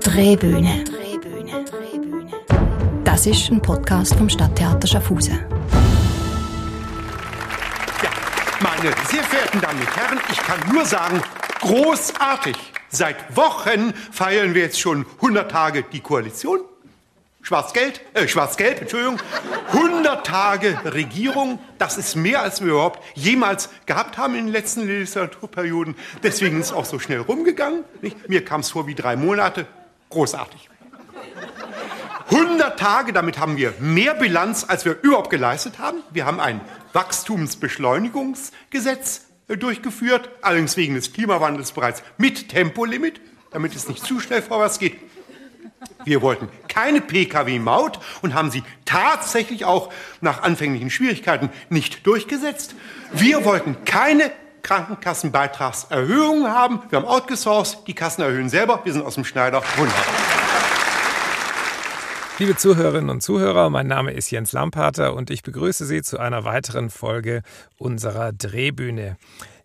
Drehbühne. Das ist ein Podcast vom Stadttheater Schaffhausen. Ja, meine sehr verehrten Damen und Herren, ich kann nur sagen, großartig. Seit Wochen feiern wir jetzt schon 100 Tage die Koalition. Schwarz-Gelb, äh, Schwarz-Gelb, Entschuldigung. 100 Tage Regierung, das ist mehr, als wir überhaupt jemals gehabt haben in den letzten Legislaturperioden. Deswegen ist es auch so schnell rumgegangen. Nicht? Mir kam es vor wie drei Monate. Großartig. 100 Tage, damit haben wir mehr Bilanz, als wir überhaupt geleistet haben. Wir haben ein Wachstumsbeschleunigungsgesetz äh, durchgeführt, allerdings wegen des Klimawandels bereits mit Tempolimit, damit es nicht zu schnell vorwärts geht. Wir wollten keine Pkw-Maut und haben sie tatsächlich auch nach anfänglichen Schwierigkeiten nicht durchgesetzt. Wir wollten keine Krankenkassenbeitragserhöhungen haben. Wir haben outgesourced, die Kassen erhöhen selber. Wir sind aus dem Schneider. Wunderbar. Liebe Zuhörerinnen und Zuhörer, mein Name ist Jens Lampater und ich begrüße Sie zu einer weiteren Folge unserer Drehbühne.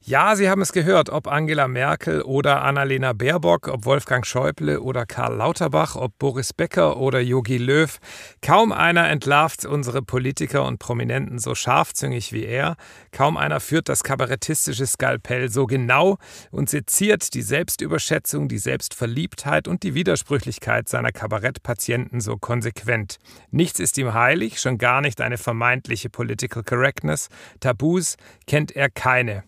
Ja, Sie haben es gehört, ob Angela Merkel oder Annalena Baerbock, ob Wolfgang Schäuble oder Karl Lauterbach, ob Boris Becker oder Jogi Löw. Kaum einer entlarvt unsere Politiker und Prominenten so scharfzüngig wie er. Kaum einer führt das kabarettistische Skalpell so genau und seziert die Selbstüberschätzung, die Selbstverliebtheit und die Widersprüchlichkeit seiner Kabarettpatienten so konsequent. Nichts ist ihm heilig, schon gar nicht eine vermeintliche Political Correctness. Tabus kennt er keine.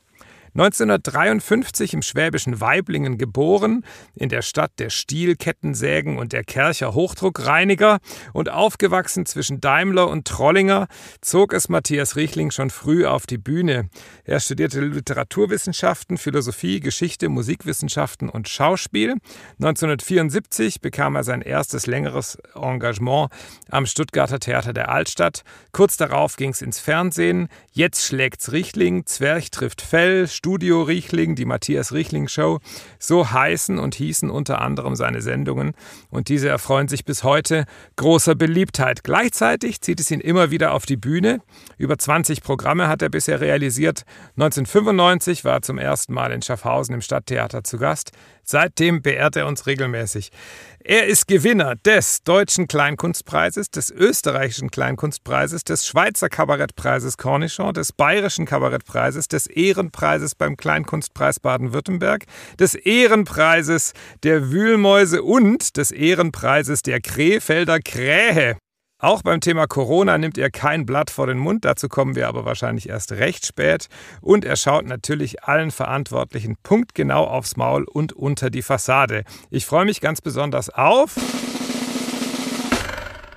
1953 im schwäbischen Weiblingen geboren, in der Stadt der Stielkettensägen und der Kercher Hochdruckreiniger und aufgewachsen zwischen Daimler und Trollinger, zog es Matthias Riechling schon früh auf die Bühne. Er studierte Literaturwissenschaften, Philosophie, Geschichte, Musikwissenschaften und Schauspiel. 1974 bekam er sein erstes längeres Engagement am Stuttgarter Theater der Altstadt. Kurz darauf ging es ins Fernsehen. Jetzt schlägt's Riechling, Zwerch trifft Fell, Studio Riechling, die Matthias Riechling Show. So heißen und hießen unter anderem seine Sendungen und diese erfreuen sich bis heute großer Beliebtheit. Gleichzeitig zieht es ihn immer wieder auf die Bühne. Über 20 Programme hat er bisher realisiert. 1995 war er zum ersten Mal in Schaffhausen im Stadttheater zu Gast. Seitdem beehrt er uns regelmäßig. Er ist Gewinner des Deutschen Kleinkunstpreises, des Österreichischen Kleinkunstpreises, des Schweizer Kabarettpreises Cornichon, des Bayerischen Kabarettpreises, des Ehrenpreises beim Kleinkunstpreis Baden-Württemberg, des Ehrenpreises der Wühlmäuse und des Ehrenpreises der Krefelder Krähe. Auch beim Thema Corona nimmt er kein Blatt vor den Mund, dazu kommen wir aber wahrscheinlich erst recht spät. Und er schaut natürlich allen Verantwortlichen punktgenau aufs Maul und unter die Fassade. Ich freue mich ganz besonders auf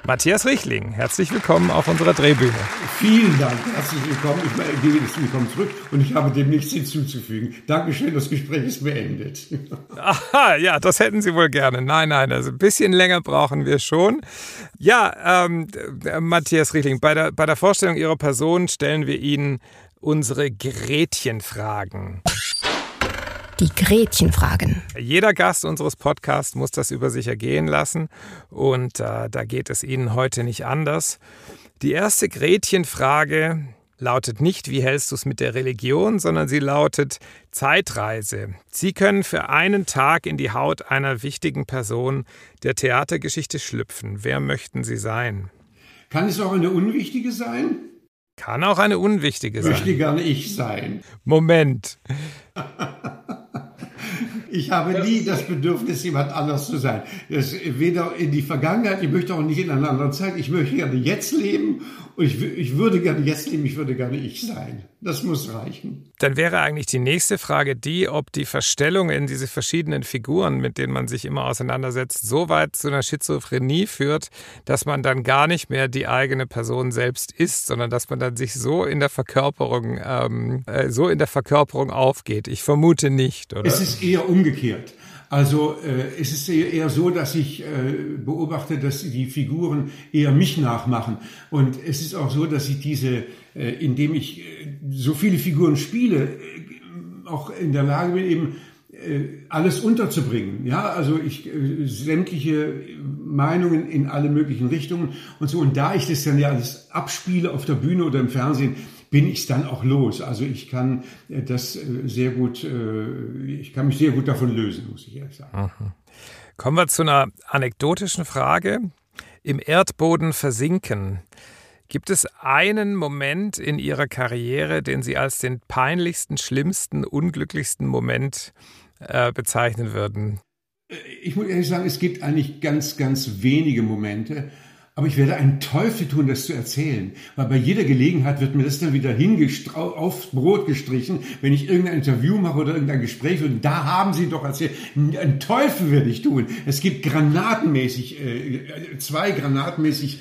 Matthias Richling. Herzlich willkommen auf unserer Drehbühne. Vielen Dank, herzlich willkommen. Ich gebe das Willkommen zurück und ich habe dem nichts hinzuzufügen. Dankeschön, das Gespräch ist beendet. Aha, ja, das hätten Sie wohl gerne. Nein, nein, also ein bisschen länger brauchen wir schon. Ja, ähm, Matthias Riechling, bei der, bei der Vorstellung Ihrer Person stellen wir Ihnen unsere Gretchenfragen. Die Gretchenfragen. Jeder Gast unseres Podcasts muss das über sich ergehen lassen und äh, da geht es Ihnen heute nicht anders. Die erste Gretchenfrage lautet nicht, wie hältst du es mit der Religion, sondern sie lautet Zeitreise. Sie können für einen Tag in die Haut einer wichtigen Person der Theatergeschichte schlüpfen. Wer möchten Sie sein? Kann es auch eine unwichtige sein? Kann auch eine unwichtige sein. Möchte gerne ich sein. Moment. Ich habe nie das Bedürfnis, jemand anders zu sein. Das weder in die Vergangenheit, ich möchte auch nicht in einer anderen Zeit. Ich möchte gerne jetzt leben und ich, ich würde gerne jetzt leben, ich würde gerne ich sein. Das muss reichen. Dann wäre eigentlich die nächste Frage die, ob die Verstellung in diese verschiedenen Figuren, mit denen man sich immer auseinandersetzt, so weit zu einer Schizophrenie führt, dass man dann gar nicht mehr die eigene Person selbst ist, sondern dass man dann sich so in der Verkörperung, ähm, äh, so in der Verkörperung aufgeht. Ich vermute nicht, oder? Es ist eher umgekehrt. Also äh, es ist eher so, dass ich äh, beobachte, dass die Figuren eher mich nachmachen. Und es ist auch so, dass ich diese, äh, indem ich äh, so viele Figuren spiele, äh, auch in der Lage bin, eben äh, alles unterzubringen. Ja, also ich äh, sämtliche Meinungen in alle möglichen Richtungen und so. Und da ich das dann ja alles abspiele auf der Bühne oder im Fernsehen, bin ich dann auch los. Also ich kann äh, das äh, sehr gut, äh, ich kann mich sehr gut davon lösen, muss ich ehrlich sagen. Mhm. Kommen wir zu einer anekdotischen Frage. Im Erdboden versinken. Gibt es einen Moment in Ihrer Karriere, den Sie als den peinlichsten, schlimmsten, unglücklichsten Moment äh, bezeichnen würden? Ich muss ehrlich sagen, es gibt eigentlich ganz, ganz wenige Momente. Aber ich werde einen Teufel tun, das zu erzählen, weil bei jeder Gelegenheit wird mir das dann wieder aufs Brot gestrichen, wenn ich irgendein Interview mache oder irgendein Gespräch und da haben Sie doch erzählt. Einen Teufel werde ich tun. Es gibt granatenmäßig, äh, zwei granatenmäßig,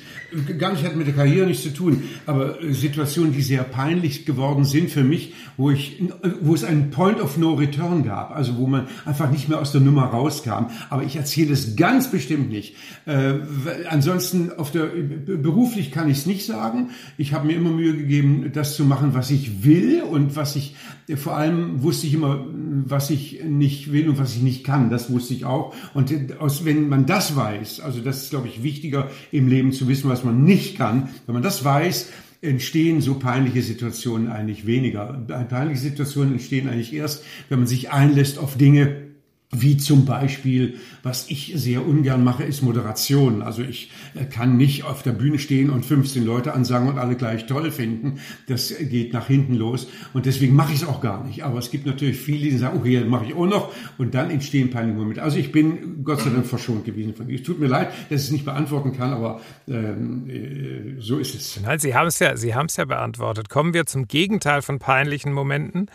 gar nicht hat mit der Karriere nichts zu tun, aber äh, Situationen, die sehr peinlich geworden sind für mich, wo ich, wo es einen Point of No Return gab, also wo man einfach nicht mehr aus der Nummer rauskam. Aber ich erzähle es ganz bestimmt nicht. Äh, ansonsten auf der, beruflich kann ich es nicht sagen. Ich habe mir immer Mühe gegeben, das zu machen, was ich will und was ich, vor allem wusste ich immer, was ich nicht will und was ich nicht kann. Das wusste ich auch. Und aus, wenn man das weiß, also das ist, glaube ich, wichtiger im Leben zu wissen, was man nicht kann. Wenn man das weiß, entstehen so peinliche Situationen eigentlich weniger. Peinliche Situationen entstehen eigentlich erst, wenn man sich einlässt auf Dinge, wie zum Beispiel, was ich sehr ungern mache, ist Moderation. Also ich äh, kann nicht auf der Bühne stehen und 15 Leute ansagen und alle gleich toll finden. Das geht nach hinten los und deswegen mache ich es auch gar nicht. Aber es gibt natürlich viele, die sagen, okay, mache ich auch noch und dann entstehen peinliche Momente. Also ich bin Gott sei Dank verschont gewesen von Es tut mir leid, dass ich es nicht beantworten kann, aber ähm, äh, so ist es. Nein, Sie haben es ja, Sie haben es ja beantwortet. Kommen wir zum Gegenteil von peinlichen Momenten.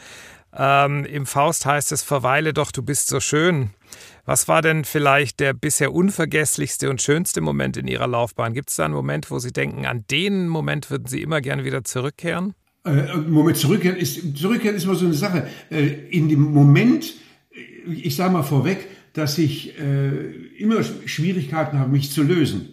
Ähm, Im Faust heißt es, verweile doch, du bist so schön. Was war denn vielleicht der bisher unvergesslichste und schönste Moment in Ihrer Laufbahn? Gibt es da einen Moment, wo Sie denken, an den Moment würden Sie immer gerne wieder zurückkehren? Äh, Moment, zurückkehren ist, zurückkehren ist immer so eine Sache. Äh, in dem Moment, ich sage mal vorweg, dass ich äh, immer Schwierigkeiten habe, mich zu lösen.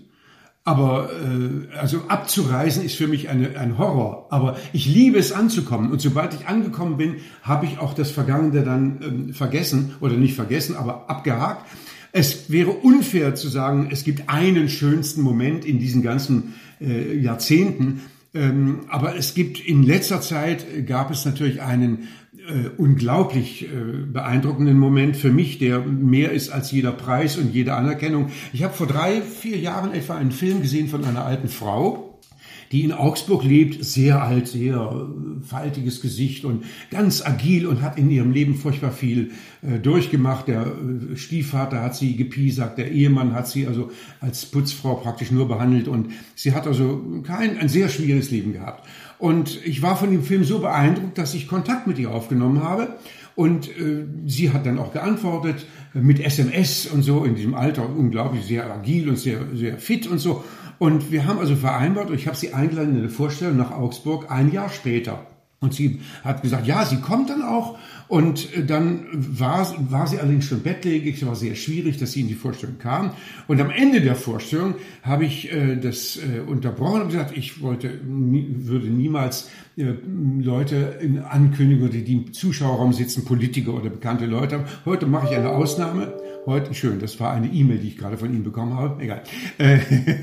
Aber äh, also abzureisen ist für mich eine, ein Horror. Aber ich liebe es anzukommen. Und sobald ich angekommen bin, habe ich auch das Vergangene dann ähm, vergessen oder nicht vergessen, aber abgehakt. Es wäre unfair zu sagen, es gibt einen schönsten Moment in diesen ganzen äh, Jahrzehnten. Ähm, aber es gibt in letzter Zeit gab es natürlich einen äh, unglaublich äh, beeindruckenden Moment für mich, der mehr ist als jeder Preis und jede Anerkennung. Ich habe vor drei, vier Jahren etwa einen Film gesehen von einer alten Frau, die in Augsburg lebt, sehr alt, sehr äh, faltiges Gesicht und ganz agil und hat in ihrem Leben furchtbar viel äh, durchgemacht. Der äh, Stiefvater hat sie gepiesackt, der Ehemann hat sie also als Putzfrau praktisch nur behandelt und sie hat also kein, ein sehr schwieriges Leben gehabt. Und ich war von dem Film so beeindruckt, dass ich Kontakt mit ihr aufgenommen habe. Und äh, sie hat dann auch geantwortet mit SMS und so in diesem Alter, unglaublich sehr agil und sehr, sehr fit und so. Und wir haben also vereinbart, und ich habe sie eingeladen in eine Vorstellung nach Augsburg ein Jahr später. Und sie hat gesagt, ja, sie kommt dann auch. Und äh, dann war, war sie allerdings schon bettlägerig. Es war sehr schwierig, dass sie in die Vorstellung kam. Und am Ende der Vorstellung habe ich äh, das äh, unterbrochen und gesagt, ich wollte, nie, würde niemals äh, Leute in Ankündigungen, die im Zuschauerraum sitzen, Politiker oder bekannte Leute haben. Heute mache ich eine Ausnahme. Heute, schön, das war eine E-Mail, die ich gerade von Ihnen bekommen habe. Egal. Äh,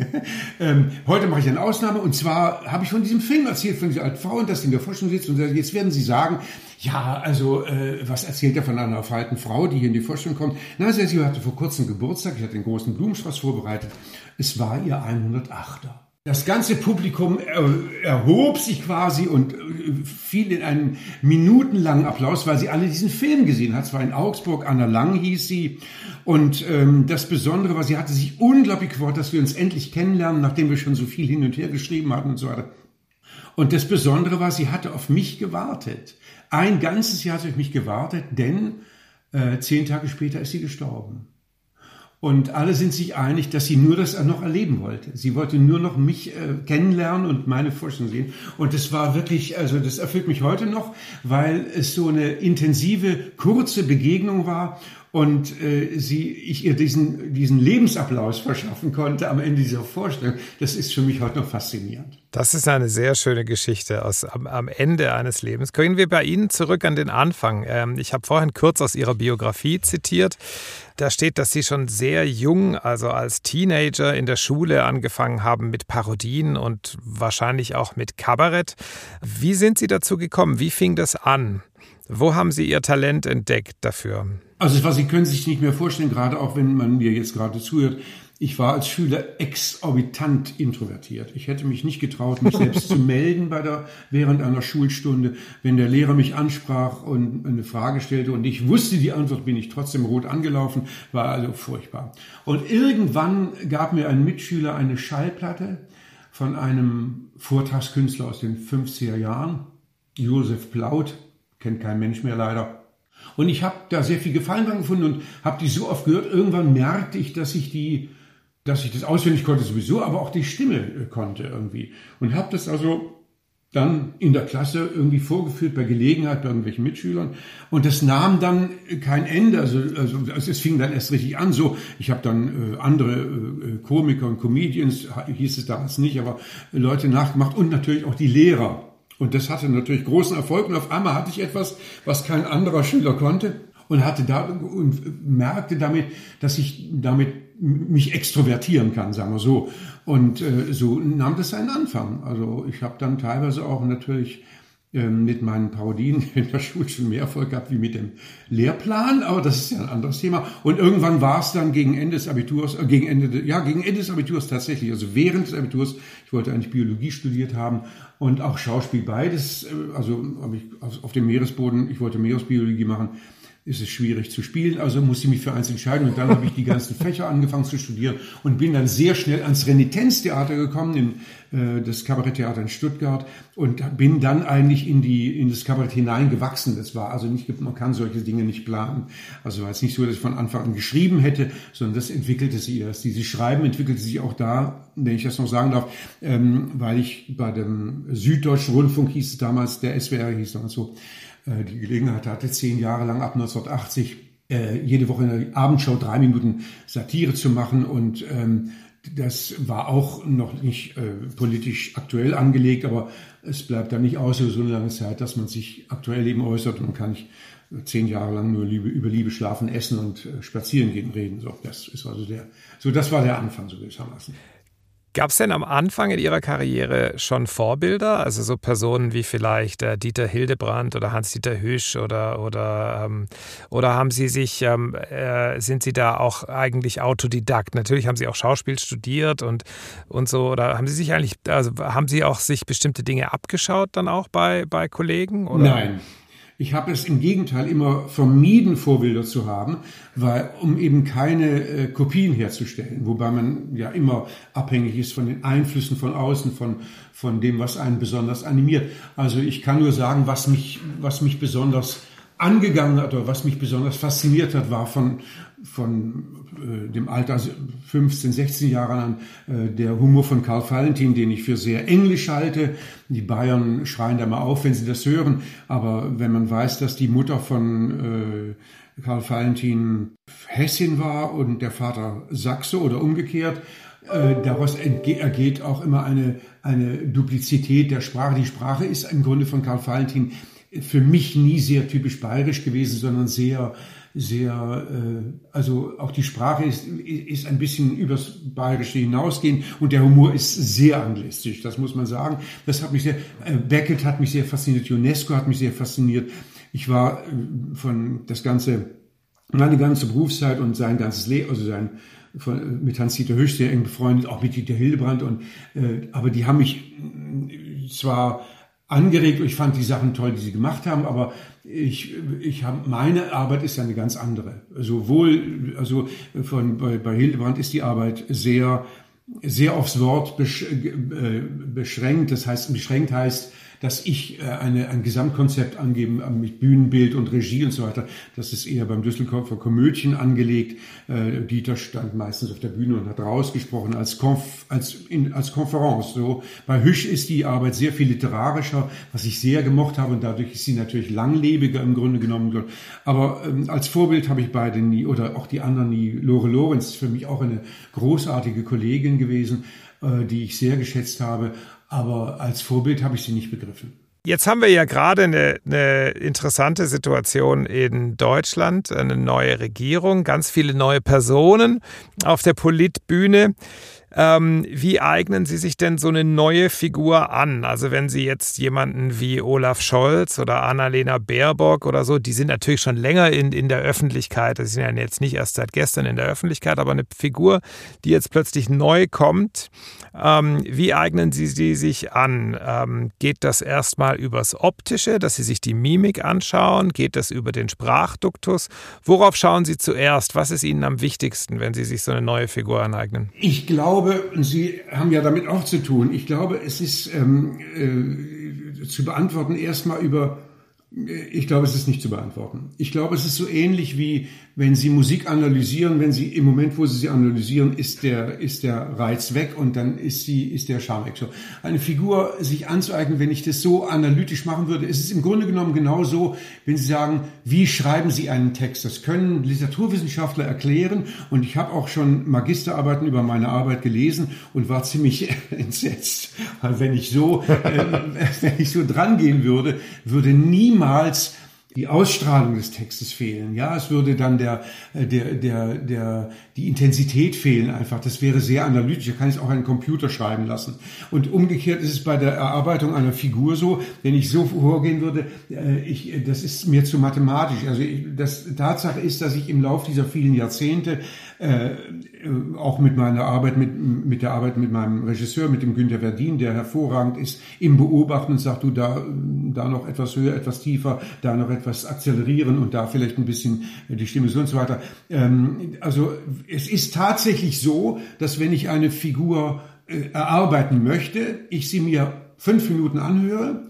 ähm, heute mache ich eine Ausnahme und zwar habe ich von diesem Film erzählt, von dieser alten Frau und dass sie in der Forschung sitzt und jetzt werden Sie sagen, ja, also äh, was erzählt er von einer alten Frau, die hier in die Forschung kommt? Na, sie hatte vor kurzem Geburtstag, ich hatte den großen Blumenstrauß vorbereitet. Es war ihr 108er. Das ganze Publikum erhob sich quasi und äh, fiel in einen minutenlangen Applaus, weil sie alle diesen Film gesehen hat. Es war in Augsburg, Anna Lang hieß sie. Und ähm, das Besondere war, sie hatte sich unglaublich gefreut, dass wir uns endlich kennenlernen, nachdem wir schon so viel hin und her geschrieben hatten und so weiter. Und das Besondere war, sie hatte auf mich gewartet. Ein ganzes Jahr hat sie auf mich gewartet, denn äh, zehn Tage später ist sie gestorben. Und alle sind sich einig, dass sie nur das noch erleben wollte. Sie wollte nur noch mich äh, kennenlernen und meine Forschung sehen. Und es war wirklich, also das erfüllt mich heute noch, weil es so eine intensive, kurze Begegnung war und äh, sie, ich ihr diesen, diesen Lebensapplaus verschaffen konnte am Ende dieser Vorstellung, das ist für mich heute noch faszinierend. Das ist eine sehr schöne Geschichte aus, am, am Ende eines Lebens. Können wir bei Ihnen zurück an den Anfang? Ähm, ich habe vorhin kurz aus Ihrer Biografie zitiert. Da steht, dass Sie schon sehr jung, also als Teenager in der Schule angefangen haben mit Parodien und wahrscheinlich auch mit Kabarett. Wie sind Sie dazu gekommen? Wie fing das an? Wo haben Sie Ihr Talent entdeckt dafür? Also was Sie können sich nicht mehr vorstellen, gerade auch wenn man mir jetzt gerade zuhört. Ich war als Schüler exorbitant introvertiert. Ich hätte mich nicht getraut, mich selbst zu melden bei der, während einer Schulstunde. Wenn der Lehrer mich ansprach und eine Frage stellte und ich wusste die Antwort, bin ich trotzdem rot angelaufen, war also furchtbar. Und irgendwann gab mir ein Mitschüler eine Schallplatte von einem Vortragskünstler aus den 50er Jahren, Josef Plaut, kennt kein Mensch mehr leider. Und ich habe da sehr viel Gefallen dran gefunden und habe die so oft gehört. Irgendwann merkte ich, dass ich die, dass ich das auswendig konnte sowieso, aber auch die Stimme äh, konnte irgendwie. Und habe das also dann in der Klasse irgendwie vorgeführt bei Gelegenheit bei irgendwelchen Mitschülern und das nahm dann kein Ende also, also, also es fing dann erst richtig an so ich habe dann äh, andere äh, Komiker und Comedians hieß es damals nicht aber Leute nachgemacht und natürlich auch die Lehrer und das hatte natürlich großen Erfolg. Und auf einmal hatte ich etwas, was kein anderer Schüler konnte. Und hatte da und merkte damit, dass ich damit mich extrovertieren kann, sagen wir so. Und äh, so nahm das seinen Anfang. Also ich habe dann teilweise auch natürlich mit meinen Parodien in der Schule schon mehr Erfolg gehabt wie mit dem Lehrplan, aber das ist ja ein anderes Thema. Und irgendwann war es dann gegen Ende des Abiturs, äh, gegen Ende, ja, gegen Ende des Abiturs tatsächlich, also während des Abiturs, ich wollte eigentlich Biologie studiert haben und auch Schauspiel beides, äh, also auf dem Meeresboden, ich wollte Meeresbiologie machen, ist es schwierig zu spielen, also musste ich mich für eins entscheiden und dann habe ich die ganzen Fächer angefangen zu studieren und bin dann sehr schnell ans Renitenztheater gekommen, in äh, das Kabaretttheater in Stuttgart und bin dann eigentlich in die in das Kabarett hineingewachsen. Das war also nicht, man kann solche Dinge nicht planen. Also war es nicht so, dass ich von Anfang an geschrieben hätte, sondern das entwickelte sich erst. Dieses Schreiben entwickelte sich auch da, wenn ich das noch sagen darf, ähm, weil ich bei dem Süddeutschen Rundfunk hieß es damals, der SWR hieß damals so, die Gelegenheit hatte, zehn Jahre lang ab 1980 äh, jede Woche in der Abendshow drei Minuten Satire zu machen und ähm, das war auch noch nicht äh, politisch aktuell angelegt, aber es bleibt dann nicht aus so eine lange Zeit, dass man sich aktuell eben äußert. Man kann nicht zehn Jahre lang nur Liebe, über Liebe, Schlafen, Essen und äh, Spazieren gehen reden. So, das ist also der, so das war der Anfang so gewissermaßen. Gab es denn am Anfang in Ihrer Karriere schon Vorbilder? Also so Personen wie vielleicht äh, Dieter Hildebrand oder Hans-Dieter Hüsch oder, oder, ähm, oder haben Sie sich, ähm, äh, sind Sie da auch eigentlich Autodidakt? Natürlich haben Sie auch Schauspiel studiert und, und so, oder haben Sie sich eigentlich, also haben Sie auch sich bestimmte Dinge abgeschaut dann auch bei, bei Kollegen? Oder? Nein, ich habe es im Gegenteil immer vermieden, Vorbilder zu haben, weil, um eben keine äh, Kopien herzustellen, wobei man ja immer abhängig ist von den Einflüssen von außen, von, von dem, was einen besonders animiert. Also ich kann nur sagen, was mich, was mich besonders angegangen hat oder was mich besonders fasziniert hat, war von, von äh, dem Alter 15, 16 Jahre an äh, der Humor von Karl Valentin, den ich für sehr englisch halte. Die Bayern schreien da mal auf, wenn sie das hören. Aber wenn man weiß, dass die Mutter von äh, Karl Valentin Hessin war und der Vater Sachse oder umgekehrt, äh, daraus ergeht auch immer eine, eine Duplizität der Sprache. Die Sprache ist im Grunde von Karl Valentin für mich nie sehr typisch bayerisch gewesen, sondern sehr, sehr, äh, also auch die Sprache ist, ist ein bisschen übers Bayerische hinausgehend und der Humor ist sehr anglistisch, das muss man sagen. Das hat mich sehr, äh, Beckett hat mich sehr fasziniert, UNESCO hat mich sehr fasziniert. Ich war äh, von das ganze, meine ganze Berufszeit und sein ganzes Leben, also sein, von, mit Hans-Dieter Hösch sehr eng befreundet, auch mit Dieter Hildebrand und, äh, aber die haben mich äh, zwar angeregt. Ich fand die Sachen toll, die sie gemacht haben, aber ich, ich habe meine Arbeit ist ja eine ganz andere. Sowohl also von bei, bei Hildebrand ist die Arbeit sehr sehr aufs Wort äh, beschränkt. Das heißt beschränkt heißt, dass ich äh, eine, ein Gesamtkonzept angeben äh, mit Bühnenbild und Regie und so weiter. Das ist eher beim Düsseldorfer Komödien angelegt. Äh, Dieter stand meistens auf der Bühne und hat rausgesprochen als, Konf, als, in, als Konferenz. So. Bei Hüsch ist die Arbeit sehr viel literarischer, was ich sehr gemocht habe und dadurch ist sie natürlich langlebiger im Grunde genommen. Aber ähm, als Vorbild habe ich beide nie oder auch die anderen nie. Lore Lorenz ist für mich auch eine großartige Kollegin gewesen, äh, die ich sehr geschätzt habe aber als Vorbild habe ich sie nicht begriffen. Jetzt haben wir ja gerade eine, eine, interessante Situation in Deutschland, eine neue Regierung, ganz viele neue Personen auf der Politbühne. Ähm, wie eignen Sie sich denn so eine neue Figur an? Also wenn Sie jetzt jemanden wie Olaf Scholz oder Annalena Baerbock oder so, die sind natürlich schon länger in, in der Öffentlichkeit, das sind ja jetzt nicht erst seit gestern in der Öffentlichkeit, aber eine Figur, die jetzt plötzlich neu kommt, ähm, wie eignen Sie sie sich an? Ähm, geht das erstmal übers Optische, dass Sie sich die Mimik anschauen? Geht das über den Sprachduktus? Worauf schauen Sie zuerst? Was ist Ihnen am wichtigsten, wenn Sie sich so eine neue Figur aneignen? Ich glaube, glaube, Sie haben ja damit auch zu tun, ich glaube, es ist ähm, äh, zu beantworten erstmal über ich glaube, es ist nicht zu beantworten. Ich glaube, es ist so ähnlich wie wenn Sie Musik analysieren, wenn Sie im Moment, wo Sie sie analysieren, ist der, ist der Reiz weg und dann ist sie, ist der Charme weg. So. Eine Figur sich anzueignen, wenn ich das so analytisch machen würde, ist es im Grunde genommen genauso, wenn Sie sagen, wie schreiben Sie einen Text? Das können Literaturwissenschaftler erklären und ich habe auch schon Magisterarbeiten über meine Arbeit gelesen und war ziemlich entsetzt, wenn ich so, äh, wenn ich so dran gehen würde, würde niemals die Ausstrahlung des Textes fehlen. Ja, es würde dann der, äh, der, der, der, die Intensität fehlen einfach. Das wäre sehr analytisch. Da kann ich auch einen Computer schreiben lassen. Und umgekehrt ist es bei der Erarbeitung einer Figur so, wenn ich so vorgehen würde, äh, ich, das ist mir zu mathematisch. Also das Tatsache ist, dass ich im Laufe dieser vielen Jahrzehnte äh, auch mit meiner Arbeit, mit, mit der Arbeit mit meinem Regisseur, mit dem Günter Verdin, der hervorragend ist, im Beobachten und sagt, du da, da noch etwas höher, etwas tiefer, da noch etwas akzelerieren und da vielleicht ein bisschen die Stimme so und so weiter. Ähm, also es ist tatsächlich so, dass wenn ich eine Figur äh, erarbeiten möchte, ich sie mir fünf Minuten anhöre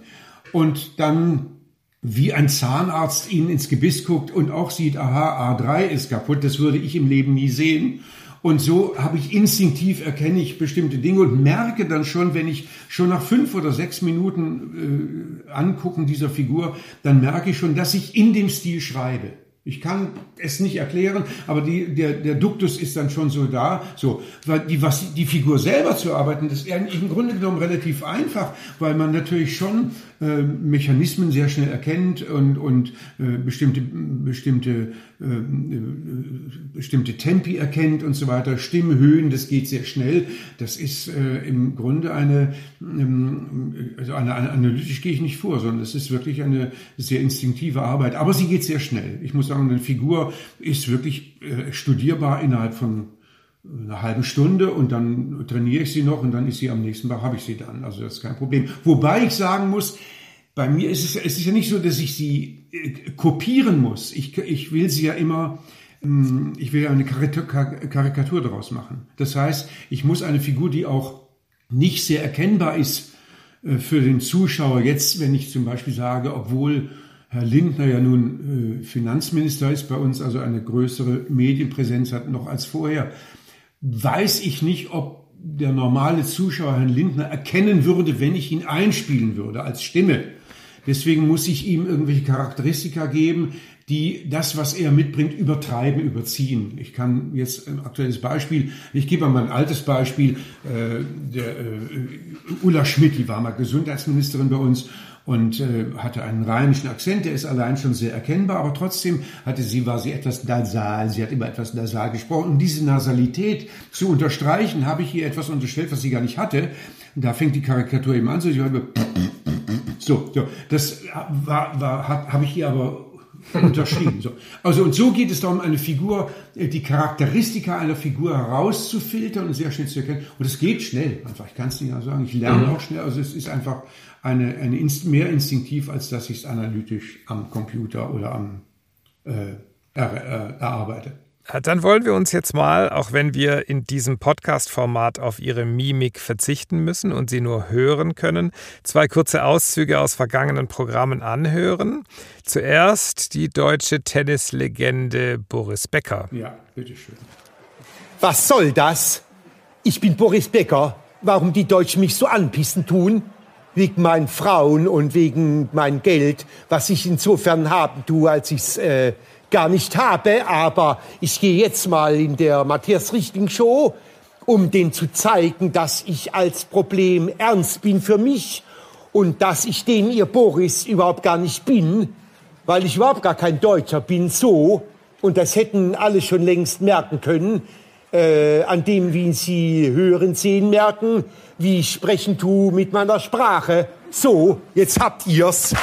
und dann wie ein Zahnarzt ihnen ins Gebiss guckt und auch sieht, aha, A3 ist kaputt, das würde ich im Leben nie sehen. Und so habe ich instinktiv erkenne ich bestimmte Dinge und merke dann schon, wenn ich schon nach fünf oder sechs Minuten äh, angucken dieser Figur, dann merke ich schon, dass ich in dem Stil schreibe. Ich kann es nicht erklären, aber die, der, der Duktus ist dann schon so da. So, weil die, was, die Figur selber zu arbeiten, das ist im Grunde genommen relativ einfach, weil man natürlich schon äh, Mechanismen sehr schnell erkennt und, und äh, bestimmte, bestimmte, äh, äh, bestimmte Tempi erkennt und so weiter. Stimmhöhen, das geht sehr schnell. Das ist äh, im Grunde eine, ähm, also eine, eine, analytisch gehe ich nicht vor, sondern es ist wirklich eine sehr instinktive Arbeit. Aber sie geht sehr schnell. Ich muss sagen, eine Figur ist wirklich äh, studierbar innerhalb von einer halben Stunde und dann trainiere ich sie noch und dann ist sie am nächsten Tag, habe ich sie dann. Also das ist kein Problem. Wobei ich sagen muss, bei mir ist es, es ist ja nicht so, dass ich sie äh, kopieren muss. Ich, ich will sie ja immer, ähm, ich will ja eine Karikatur daraus machen. Das heißt, ich muss eine Figur, die auch nicht sehr erkennbar ist äh, für den Zuschauer. Jetzt, wenn ich zum Beispiel sage, obwohl Herr Lindner ja nun äh, Finanzminister ist bei uns, also eine größere Medienpräsenz hat noch als vorher, weiß ich nicht, ob der normale Zuschauer Herrn Lindner erkennen würde, wenn ich ihn einspielen würde als Stimme. Deswegen muss ich ihm irgendwelche Charakteristika geben, die das, was er mitbringt, übertreiben, überziehen. Ich kann jetzt ein aktuelles Beispiel, ich gebe mal ein altes Beispiel, äh, der äh, Ulla Schmidt, die war mal Gesundheitsministerin bei uns und äh, hatte einen rheinischen Akzent, der ist allein schon sehr erkennbar, aber trotzdem hatte sie, war sie etwas nasal, sie hat immer etwas nasal gesprochen. Um diese Nasalität zu unterstreichen, habe ich ihr etwas unterstellt, was sie gar nicht hatte. Und da fängt die Karikatur eben an, so, so, so. das war, war, habe ich ihr aber unterschrieben. So. Also und so geht es darum, eine Figur, äh, die Charakteristika einer Figur herauszufiltern und sehr schnell zu erkennen. Und es geht schnell. Einfach, ich kann es nicht sagen. Ich lerne auch schnell. Also es ist einfach eine, eine Inst mehr instinktiv, als dass ich es analytisch am Computer oder am äh, er, äh, erarbeite. Dann wollen wir uns jetzt mal, auch wenn wir in diesem Podcast-Format auf Ihre Mimik verzichten müssen und Sie nur hören können, zwei kurze Auszüge aus vergangenen Programmen anhören. Zuerst die deutsche Tennislegende Boris Becker. Ja, bitteschön. Was soll das? Ich bin Boris Becker. Warum die Deutschen mich so anpissen tun? Wegen meinen Frauen und wegen mein Geld, was ich insofern haben tue, als ich es äh, gar nicht habe, aber ich gehe jetzt mal in der Matthias Richting Show, um denen zu zeigen, dass ich als Problem ernst bin für mich und dass ich den ihr Boris überhaupt gar nicht bin, weil ich überhaupt gar kein Deutscher bin, so. Und das hätten alle schon längst merken können, äh, an dem, wie sie hören, sehen, merken, wie ich sprechen tue mit meiner Sprache. So, jetzt habt ihr's.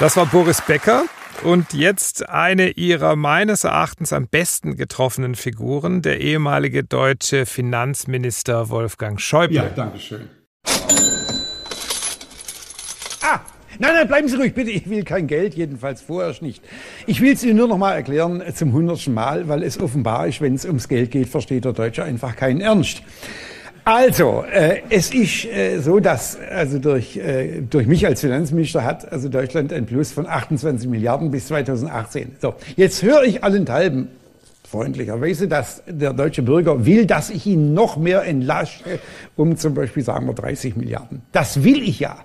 Das war Boris Becker. Und jetzt eine ihrer meines Erachtens am besten getroffenen Figuren, der ehemalige deutsche Finanzminister Wolfgang Schäuble. Ja, danke schön. Nein, nein, bleiben Sie ruhig, bitte. Ich will kein Geld, jedenfalls vorerst nicht. Ich will es Ihnen nur noch mal erklären zum hundertsten Mal, weil es offenbar ist, wenn es ums Geld geht, versteht der Deutsche einfach keinen Ernst. Also, äh, es ist äh, so, dass also durch, äh, durch mich als Finanzminister hat also Deutschland ein Plus von 28 Milliarden bis 2018. So, jetzt höre ich allenthalben freundlicherweise, dass der deutsche Bürger will, dass ich ihn noch mehr entlasche, um zum Beispiel sagen wir 30 Milliarden. Das will ich ja.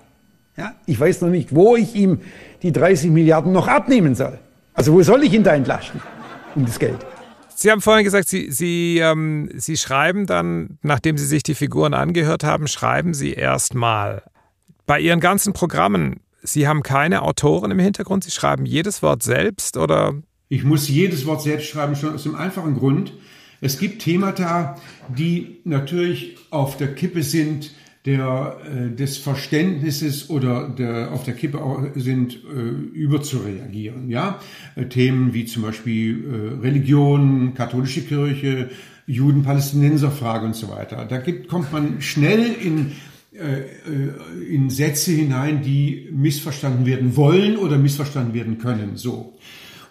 Ja. Ich weiß noch nicht, wo ich ihm die 30 Milliarden noch abnehmen soll. Also wo soll ich ihn da entlasten um das Geld? Sie haben vorhin gesagt, Sie, Sie, ähm, Sie schreiben dann, nachdem Sie sich die Figuren angehört haben, schreiben Sie erstmal. Bei Ihren ganzen Programmen, Sie haben keine Autoren im Hintergrund, Sie schreiben jedes Wort selbst oder? Ich muss jedes Wort selbst schreiben, schon aus dem einfachen Grund. Es gibt Themata, die natürlich auf der Kippe sind, der, äh, des Verständnisses oder der, auf der Kippe sind, äh, überzureagieren. Ja? Äh, Themen wie zum Beispiel äh, Religion, katholische Kirche, Juden-Palästinenser-Frage und so weiter. Da gibt, kommt man schnell in, äh, äh, in Sätze hinein, die missverstanden werden wollen oder missverstanden werden können. So.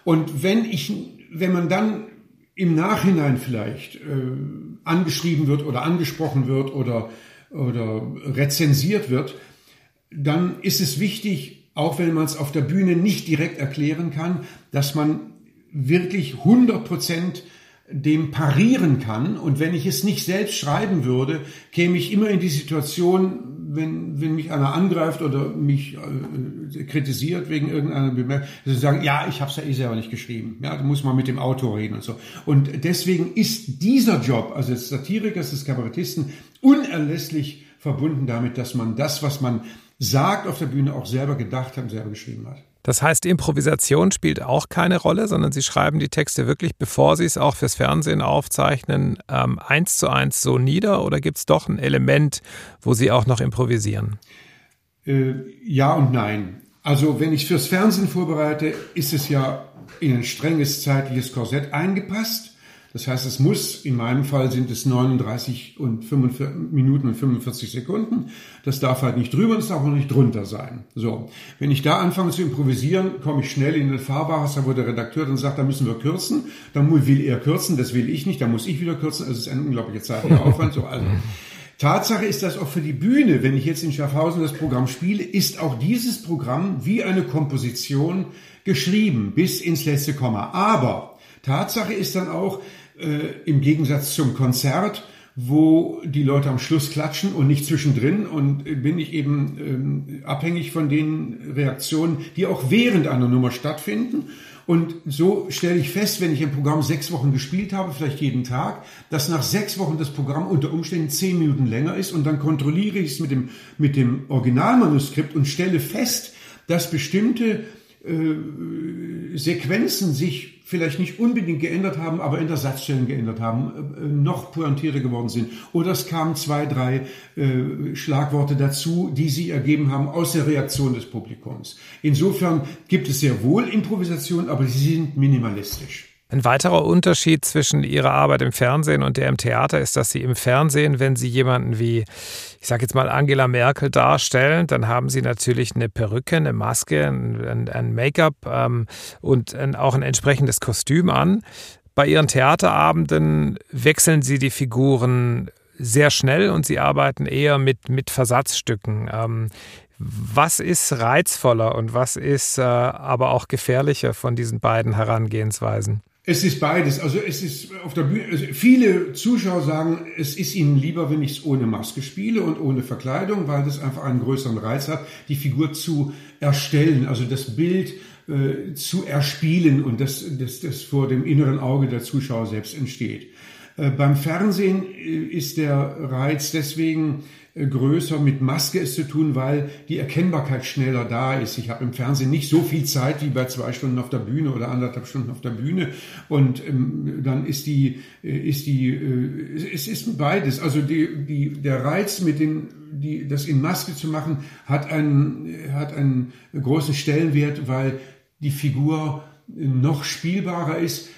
Und wenn ich, wenn man dann im Nachhinein vielleicht äh, angeschrieben wird oder angesprochen wird oder oder rezensiert wird, dann ist es wichtig, auch wenn man es auf der Bühne nicht direkt erklären kann, dass man wirklich 100 Prozent dem parieren kann. Und wenn ich es nicht selbst schreiben würde, käme ich immer in die Situation, wenn, wenn mich einer angreift oder mich äh, kritisiert wegen irgendeiner Bemerkung, dass sie sagen, ja, ich habe es ja eh selber nicht geschrieben. Ja, da muss man mit dem Autor reden und so. Und deswegen ist dieser Job, also des Satirikers, des Kabarettisten, unerlässlich verbunden damit, dass man das, was man sagt auf der Bühne, auch selber gedacht hat und selber geschrieben hat. Das heißt, Improvisation spielt auch keine Rolle, sondern Sie schreiben die Texte wirklich, bevor Sie es auch fürs Fernsehen aufzeichnen, ähm, eins zu eins so nieder oder gibt es doch ein Element, wo Sie auch noch improvisieren? Äh, ja und nein. Also wenn ich fürs Fernsehen vorbereite, ist es ja in ein strenges zeitliches Korsett eingepasst. Das heißt, es muss, in meinem Fall sind es 39 und 45 Minuten und 45 Sekunden. Das darf halt nicht drüber und es darf auch nicht drunter sein. So. Wenn ich da anfange zu improvisieren, komme ich schnell in den Fahrwasser, wo der Redakteur dann sagt, da müssen wir kürzen. Dann will er kürzen, das will ich nicht, da muss ich wieder kürzen. Also es ist ein unglaublicher zeitlicher Aufwand. So, also. Tatsache ist, dass auch für die Bühne, wenn ich jetzt in Schaffhausen das Programm spiele, ist auch dieses Programm wie eine Komposition geschrieben bis ins letzte Komma. Aber Tatsache ist dann auch, äh, im Gegensatz zum Konzert, wo die Leute am Schluss klatschen und nicht zwischendrin und bin ich eben ähm, abhängig von den Reaktionen, die auch während einer Nummer stattfinden. Und so stelle ich fest, wenn ich ein Programm sechs Wochen gespielt habe, vielleicht jeden Tag, dass nach sechs Wochen das Programm unter Umständen zehn Minuten länger ist und dann kontrolliere ich es mit dem, mit dem Originalmanuskript und stelle fest, dass bestimmte äh, Sequenzen sich vielleicht nicht unbedingt geändert haben, aber in der Satzstellung geändert haben, äh, noch pointierter geworden sind. Oder es kamen zwei, drei äh, Schlagworte dazu, die sie ergeben haben aus der Reaktion des Publikums. Insofern gibt es sehr wohl Improvisation, aber sie sind minimalistisch. Ein weiterer Unterschied zwischen Ihrer Arbeit im Fernsehen und der im Theater ist, dass Sie im Fernsehen, wenn Sie jemanden wie, ich sage jetzt mal Angela Merkel darstellen, dann haben Sie natürlich eine Perücke, eine Maske, ein, ein Make-up ähm, und ein, auch ein entsprechendes Kostüm an. Bei Ihren Theaterabenden wechseln Sie die Figuren sehr schnell und Sie arbeiten eher mit, mit Versatzstücken. Ähm, was ist reizvoller und was ist äh, aber auch gefährlicher von diesen beiden Herangehensweisen? Es ist beides. Also es ist auf der Bühne. Also viele Zuschauer sagen, es ist ihnen lieber, wenn ich es ohne Maske spiele und ohne Verkleidung, weil das einfach einen größeren Reiz hat, die Figur zu erstellen, also das Bild äh, zu erspielen und das, das, das vor dem inneren Auge der Zuschauer selbst entsteht. Äh, beim Fernsehen äh, ist der Reiz deswegen größer mit Maske es zu tun, weil die Erkennbarkeit schneller da ist. Ich habe im Fernsehen nicht so viel Zeit wie bei zwei Stunden auf der Bühne oder anderthalb Stunden auf der Bühne und ähm, dann ist die äh, ist die äh, es ist beides. Also die, die der Reiz mit den die das in Maske zu machen hat einen hat einen großen Stellenwert, weil die Figur noch spielbarer ist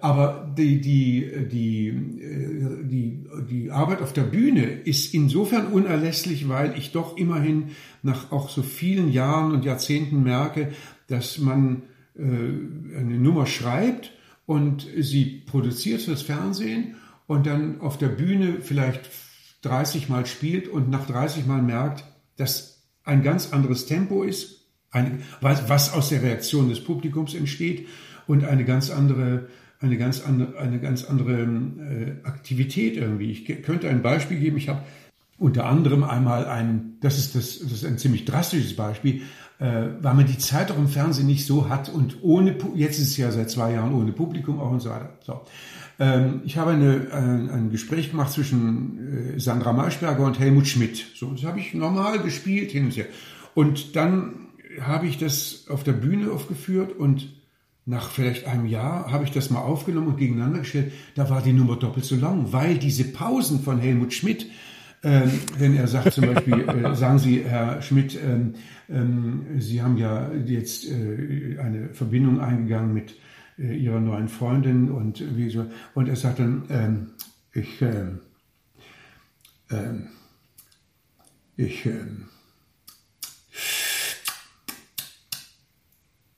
aber die, die, die, äh, die, die Arbeit auf der Bühne ist insofern unerlässlich, weil ich doch immerhin nach auch so vielen Jahren und Jahrzehnten merke, dass man äh, eine Nummer schreibt und sie produziert fürs Fernsehen und dann auf der Bühne vielleicht 30 Mal spielt und nach 30 Mal merkt, dass ein ganz anderes Tempo ist, ein, was, was aus der Reaktion des Publikums entsteht und eine ganz andere, eine ganz andere, eine ganz andere äh, Aktivität irgendwie. Ich könnte ein Beispiel geben. Ich habe unter anderem einmal ein, das ist das, das ist ein ziemlich drastisches Beispiel, äh, weil man die Zeit auch im Fernsehen nicht so hat und ohne, jetzt ist es ja seit zwei Jahren ohne Publikum auch und so weiter. So. Ähm, ich habe eine, ein, ein Gespräch gemacht zwischen äh, Sandra Maischberger und Helmut Schmidt. So, das habe ich normal gespielt hin und her. Und dann habe ich das auf der Bühne aufgeführt und nach vielleicht einem Jahr habe ich das mal aufgenommen und gegeneinander gestellt. Da war die Nummer doppelt so lang, weil diese Pausen von Helmut Schmidt, ähm, wenn er sagt zum Beispiel, äh, sagen Sie, Herr Schmidt, ähm, ähm, Sie haben ja jetzt äh, eine Verbindung eingegangen mit äh, Ihrer neuen Freundin und wie so, und er sagt dann, ähm, ich, ähm, ähm, ich,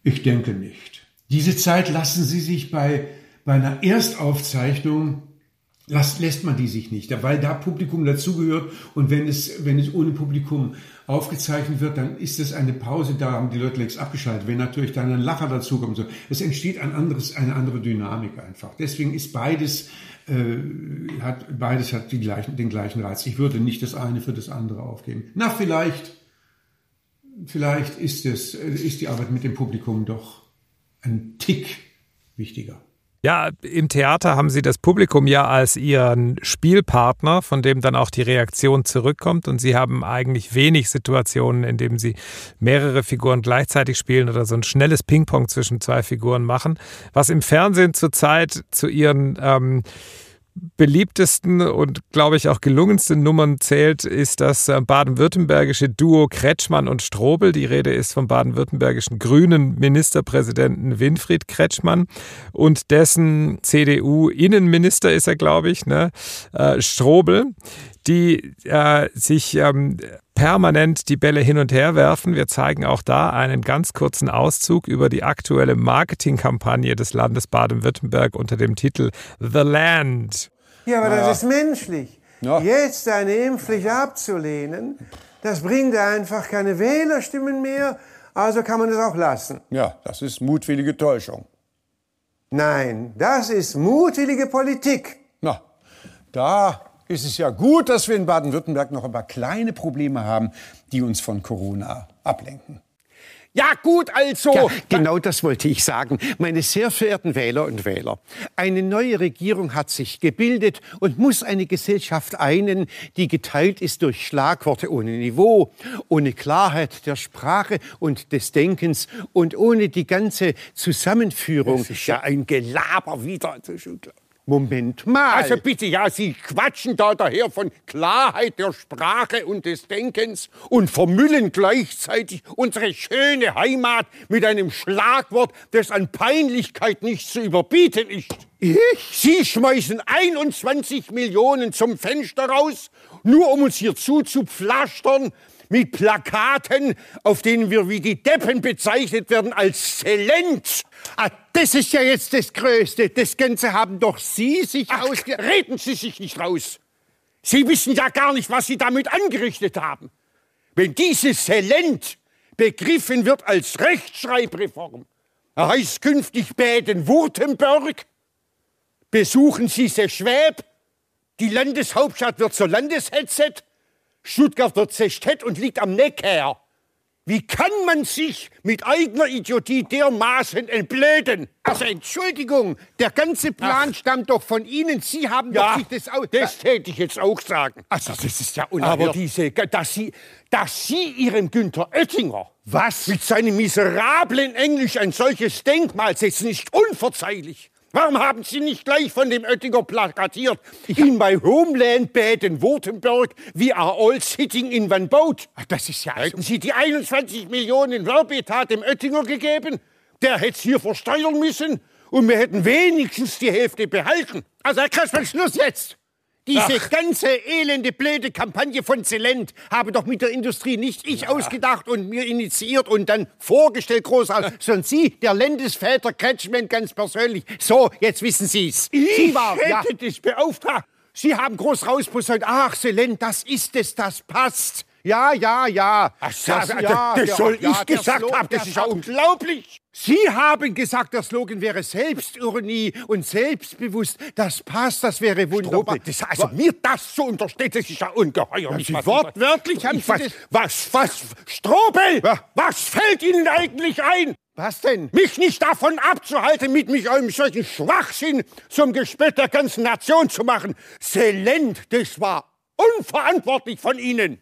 ich denke nicht. Diese Zeit lassen Sie sich bei, bei einer Erstaufzeichnung Lässt, lässt man die sich nicht, weil da Publikum dazugehört und wenn es, wenn es ohne Publikum aufgezeichnet wird, dann ist es eine Pause, da haben die Leute längst abgeschaltet. Wenn natürlich dann ein Lacher dazukommt, so, es entsteht ein anderes, eine andere Dynamik einfach. Deswegen ist beides, äh, hat, beides hat die gleichen, den gleichen Reiz. Ich würde nicht das eine für das andere aufgeben. Na, vielleicht, vielleicht ist es, ist die Arbeit mit dem Publikum doch ein Tick wichtiger. Ja, im Theater haben Sie das Publikum ja als Ihren Spielpartner, von dem dann auch die Reaktion zurückkommt. Und Sie haben eigentlich wenig Situationen, in denen Sie mehrere Figuren gleichzeitig spielen oder so ein schnelles Ping-Pong zwischen zwei Figuren machen. Was im Fernsehen zurzeit zu Ihren ähm, beliebtesten und, glaube ich, auch gelungensten Nummern zählt, ist das äh, baden-württembergische Duo Kretschmann und Strobel. Die Rede ist vom baden-württembergischen grünen Ministerpräsidenten Winfried Kretschmann und dessen CDU-Innenminister ist er, glaube ich, ne? Äh, Strobel, die äh, sich ähm, permanent die Bälle hin und her werfen. Wir zeigen auch da einen ganz kurzen Auszug über die aktuelle Marketingkampagne des Landes Baden-Württemberg unter dem Titel The Land. Ja, aber das ist menschlich. Ja. Jetzt eine Impfpflicht abzulehnen, das bringt einfach keine Wählerstimmen mehr, also kann man es auch lassen. Ja, das ist mutwillige Täuschung. Nein, das ist mutwillige Politik. Na, da ist es ja gut, dass wir in Baden-Württemberg noch ein paar kleine Probleme haben, die uns von Corona ablenken. Ja, gut, also. Ja, genau das wollte ich sagen. Meine sehr verehrten Wähler und Wähler. Eine neue Regierung hat sich gebildet und muss eine Gesellschaft einen, die geteilt ist durch Schlagworte ohne Niveau, ohne Klarheit der Sprache und des Denkens und ohne die ganze Zusammenführung. Das ist ja ein Gelaber wieder. Moment mal. Also bitte, ja, Sie quatschen da daher von Klarheit der Sprache und des Denkens und vermüllen gleichzeitig unsere schöne Heimat mit einem Schlagwort, das an Peinlichkeit nicht zu überbieten ist. Ich? Sie schmeißen 21 Millionen zum Fenster raus, nur um uns hier zuzupflastern mit Plakaten, auf denen wir wie die Deppen bezeichnet werden als Zelent. Ah, das ist ja jetzt das Größte. Das Ganze haben doch Sie sich Ach, ausge... reden Sie sich nicht raus. Sie wissen ja gar nicht, was Sie damit angerichtet haben. Wenn dieses Zelent begriffen wird als Rechtschreibreform, heißt künftig Baden-Württemberg, besuchen Sie Seschwäb, die Landeshauptstadt wird zur Landeshetze, Stuttgart wird Sechtett und liegt am Neckar. Wie kann man sich mit eigener Idiotie dermaßen entblöden? Also Entschuldigung, der ganze Plan Ach. stammt doch von Ihnen. Sie haben Ja, doch sich das aus... das täte ich jetzt auch sagen. Also das ist ja unerhört. Aber diese, dass Sie, dass Sie Ihrem Günther Oettinger Was? mit seinem miserablen Englisch ein solches Denkmal setzen, ist unverzeihlich. Warum haben Sie nicht gleich von dem Oettinger plakatiert? In my homeland Baden-Württemberg, we are all sitting in one boat. Ach, Das ist ja... Hätten Sie die 21 Millionen Werbetat dem Oettinger gegeben, der hätte es hier versteuern müssen und wir hätten wenigstens die Hälfte behalten. Also Herr Kretschmann, Schluss jetzt! Diese Ach. ganze elende, blöde Kampagne von Zelent habe doch mit der Industrie nicht ich ausgedacht und mir initiiert und dann vorgestellt, großartig, sondern Sie, der Landesväter Kretschmann ganz persönlich. So, jetzt wissen Sie's. Ich Sie war, hätte ja. das beauftragt. Sie haben groß rausposaunt, ach Zelent, das ist es, das passt. Ja, ja, ja. Ach, das, das, das soll ja, ich gesagt haben, das ist ja unglaublich. Sie haben gesagt, der Slogan wäre Selbstironie und selbstbewusst. Das passt, das wäre wunderbar. Strobel, das, also mir das zu unterstellen, das ist ja ungeheuerlich. Sie was- wortwörtlich haben Sie was, das- was, was, Strobel, Ja. was fällt Ihnen eigentlich ein? Was denn? Mich nicht davon abzuhalten, mit mich einem solchen Schwachsinn zum Gespött der ganzen Nation zu machen. Zelent, das war unverantwortlich von Ihnen.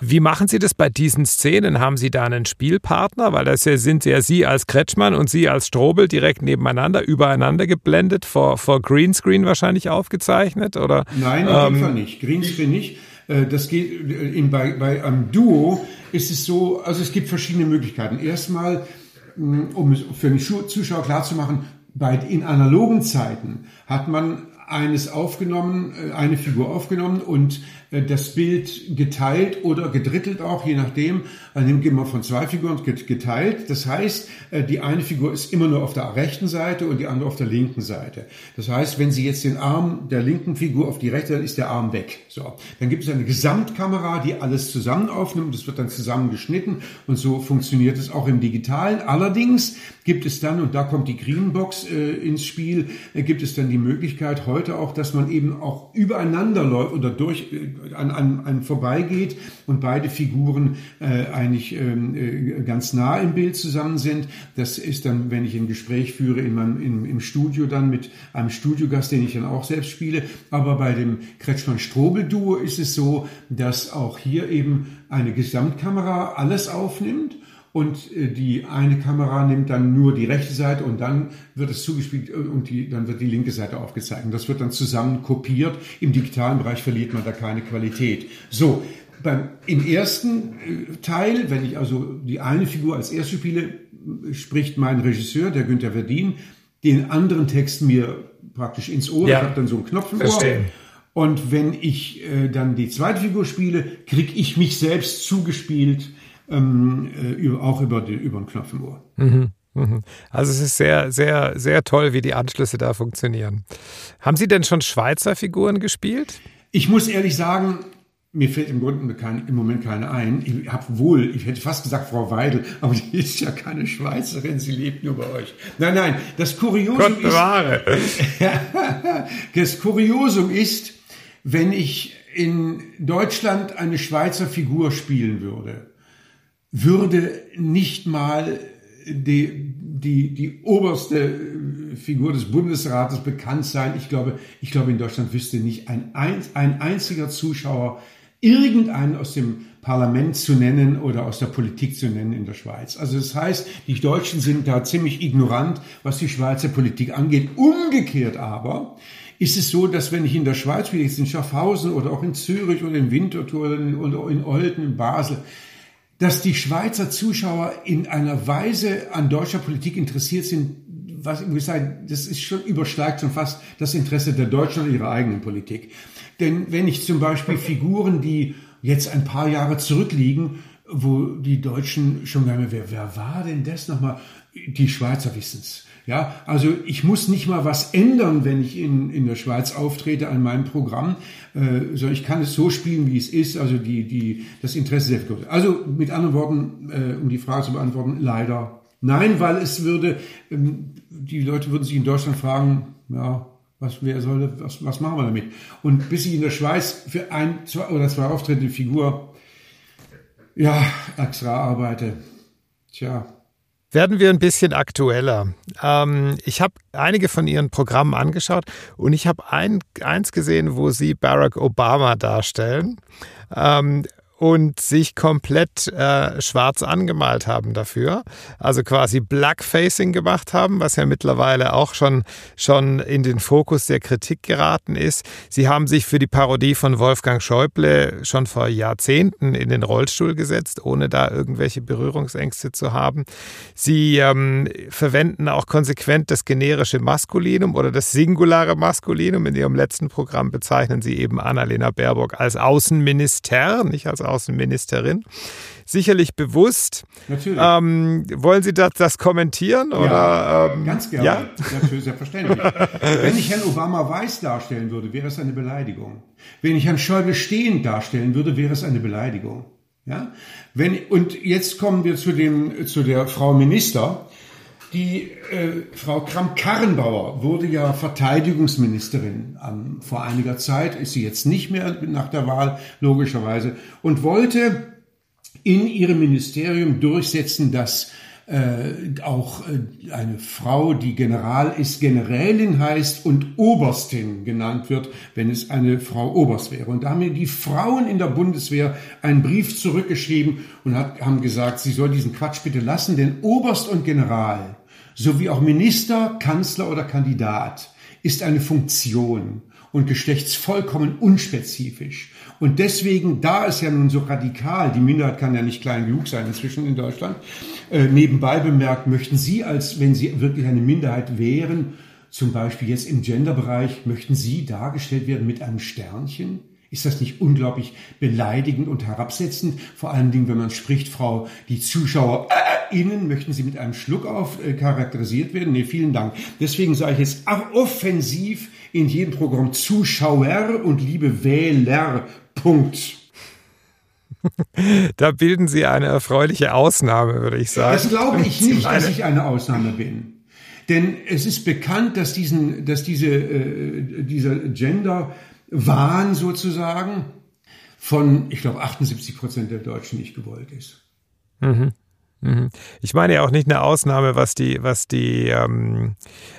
Wie machen Sie das bei diesen Szenen? Haben Sie da einen Spielpartner? Weil das sind ja Sie als Kretschmann und Sie als Strobel direkt nebeneinander, übereinander geblendet, vor, vor Greenscreen wahrscheinlich aufgezeichnet? Oder, Nein, in dem Fall nicht. Greenscreen nicht. Äh, Das geht äh, in, bei, bei einem Duo ist es so, also es gibt verschiedene Möglichkeiten. Erstmal, mh, um es für den Zuschauer klarzumachen, bei, in analogen Zeiten hat man eines aufgenommen, äh, eine Figur aufgenommen und äh, das Bild geteilt oder gedrittelt auch, je nachdem. Dann nimmt man von zwei Figuren get- geteilt. Das heißt, äh, die eine Figur ist immer nur auf der rechten Seite und die andere auf der linken Seite. Das heißt, wenn Sie jetzt den Arm der linken Figur auf die rechte, dann ist der Arm weg. So. Dann gibt es eine Gesamtkamera, die alles zusammen aufnimmt. Das wird dann zusammengeschnitten und so funktioniert es auch im Digitalen. Allerdings gibt es dann, und da kommt die Greenbox äh, ins Spiel, äh, gibt es dann die Möglichkeit heute auch, dass man eben auch übereinander läuft oder durch äh, an, an, an vorbeigeht und beide Figuren äh, eigentlich ähm, äh, ganz nah im Bild zusammen sind. Das ist dann, wenn ich ein Gespräch führe in meinem, im, im Studio dann mit einem Studiogast, den ich dann auch selbst spiele. Aber bei dem Kretschmann-Strobel-Duo ist es so, dass auch hier eben eine Gesamtkamera alles aufnimmt und äh, die eine Kamera nimmt dann nur die rechte Seite und dann wird es zugespielt äh, und die, dann wird die linke Seite aufgezeigt. Und das wird dann zusammen kopiert. Im digitalen Bereich verliert man da keine Qualität. So, beim, im ersten äh, Teil, wenn ich also die eine Figur als erste spiele, spricht mein Regisseur, der Günther Verdien, den anderen Text mir praktisch ins Ohr. Ja. Ich habe dann so einen Knopf im. Ohr. Und wenn ich äh, dann die zweite Figur spiele, kriege ich mich selbst zugespielt, ähm, äh, auch über, die, über den Knopf im Ohr. Also es ist sehr, sehr, sehr toll, wie die Anschlüsse da funktionieren. Haben Sie denn schon Schweizer Figuren gespielt? Ich muss ehrlich sagen, mir fällt im Grunde kein, im Moment keine ein. Ich habe wohl, ich hätte fast gesagt Frau Weidel, aber die ist ja keine Schweizerin, sie lebt nur bei euch. Nein, nein, das Kuriosum Gott ist, das Kuriosum ist, wenn ich in Deutschland eine Schweizer Figur spielen würde, würde nicht mal die, die, die oberste Figur des Bundesrates bekannt sein. Ich glaube, ich glaube, in Deutschland wüsste nicht ein, ein, ein einziger Zuschauer irgendeinen aus dem Parlament zu nennen oder aus der Politik zu nennen in der Schweiz. Also das heißt, die Deutschen sind da ziemlich ignorant, was die Schweizer Politik angeht. Umgekehrt aber ist es so, dass wenn ich in der Schweiz, wie jetzt in Schaffhausen oder auch in Zürich oder in Winterthur oder in, oder Olten, in Basel, dass die Schweizer Zuschauer in einer Weise an deutscher Politik interessiert sind, was ich muss sagen, das ist schon übersteigt schon fast das Interesse der Deutschen an ihrer eigenen Politik. Denn wenn ich zum Beispiel Figuren, die jetzt ein paar Jahre zurückliegen, wo die Deutschen schon gar nicht mehr, wer, wer war denn das nochmal? Die Schweizer wissen's. Ja, also ich muss nicht mal was ändern, wenn ich in, in der Schweiz auftrete an meinem Programm, äh, sondern ich kann es so spielen, wie es ist, also die, die, das Interesse sehr groß. Also mit anderen Worten, äh, um die Frage zu beantworten, leider nein, weil es würde, ähm, die Leute würden sich in Deutschland fragen, ja, was, wer soll, was, was machen wir damit? Und bis ich in der Schweiz für ein zwei oder zwei Auftritte Figur, ja, extra arbeite, tja, werden wir ein bisschen aktueller. Ähm, ich habe einige von Ihren Programmen angeschaut und ich habe ein, eins gesehen, wo Sie Barack Obama darstellen. Ähm, und sich komplett äh, schwarz angemalt haben dafür. Also quasi Blackfacing gemacht haben, was ja mittlerweile auch schon, schon in den Fokus der Kritik geraten ist. Sie haben sich für die Parodie von Wolfgang Schäuble schon vor Jahrzehnten in den Rollstuhl gesetzt, ohne da irgendwelche Berührungsängste zu haben. Sie ähm, verwenden auch konsequent das generische Maskulinum oder das singulare Maskulinum. In Ihrem letzten Programm bezeichnen Sie eben Annalena Baerbock als Außenminister, nicht als Außenministerin. Sicherlich bewusst. Natürlich. Ähm, wollen Sie das, das kommentieren? Ja, oder, ähm, ganz gerne. Ja? Natürlich, selbstverständlich. Wenn ich Herrn Obama weiß darstellen würde, wäre es eine Beleidigung. Wenn ich Herrn Schäuble stehend darstellen würde, wäre es eine Beleidigung. Ja? Wenn, und jetzt kommen wir zu, dem, zu der Frau Minister. Die äh, Frau Kramp-Karrenbauer wurde ja Verteidigungsministerin ähm, vor einiger Zeit, ist sie jetzt nicht mehr nach der Wahl, logischerweise, und wollte in ihrem Ministerium durchsetzen, dass äh, auch äh, eine Frau, die General ist, Generälin heißt und Oberstin genannt wird, wenn es eine Frau Oberst wäre. Und da haben mir die Frauen in der Bundeswehr einen Brief zurückgeschrieben und hat, haben gesagt, sie soll diesen Quatsch bitte lassen, denn Oberst und General sowie auch Minister, Kanzler oder Kandidat ist eine Funktion und geschlechtsvollkommen unspezifisch. Und deswegen, da es ja nun so radikal, die Minderheit kann ja nicht klein genug sein inzwischen in Deutschland, äh, nebenbei bemerkt, möchten Sie als, wenn Sie wirklich eine Minderheit wären, zum Beispiel jetzt im Genderbereich, möchten Sie dargestellt werden mit einem Sternchen? Ist das nicht unglaublich beleidigend und herabsetzend? Vor allen Dingen, wenn man spricht, Frau, die ZuschauerInnen, möchten Sie mit einem Schluck auf äh, charakterisiert werden? Nee, vielen Dank. Deswegen sage ich jetzt offensiv in jedem Programm Zuschauer und liebe Wähler. Punkt. Da bilden Sie eine erfreuliche Ausnahme, würde ich sagen. Das glaube ich nicht, dass ich eine Ausnahme bin. Denn es ist bekannt, dass, diesen, dass diese, äh, dieser Gender Wahn sozusagen von, ich glaube, 78 Prozent der Deutschen nicht gewollt ist. Mhm. Mhm. Ich meine ja auch nicht eine Ausnahme, was die, was die ähm,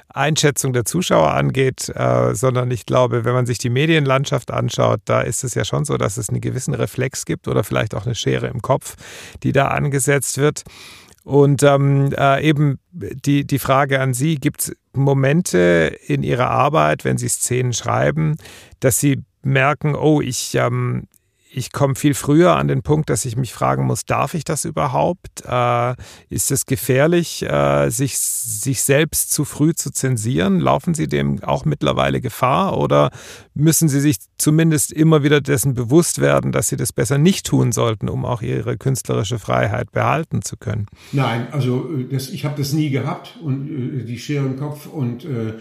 Einschätzung der Zuschauer angeht, äh, sondern ich glaube, wenn man sich die Medienlandschaft anschaut, da ist es ja schon so, dass es einen gewissen Reflex gibt oder vielleicht auch eine Schere im Kopf, die da angesetzt wird. Und ähm, äh, eben die, die Frage an Sie, gibt es Momente in Ihrer Arbeit, wenn Sie Szenen schreiben, dass Sie merken, oh, ich, ähm, ich komme viel früher an den Punkt, dass ich mich fragen muss, darf ich das überhaupt? Äh, ist es gefährlich, äh, sich, sich selbst zu früh zu zensieren? Laufen Sie dem auch mittlerweile Gefahr oder müssen Sie sich zumindest immer wieder dessen bewusst werden, dass Sie das besser nicht tun sollten, um auch Ihre künstlerische Freiheit behalten zu können? Nein, also äh, das, ich habe das nie gehabt und äh, die Schere im Kopf und äh,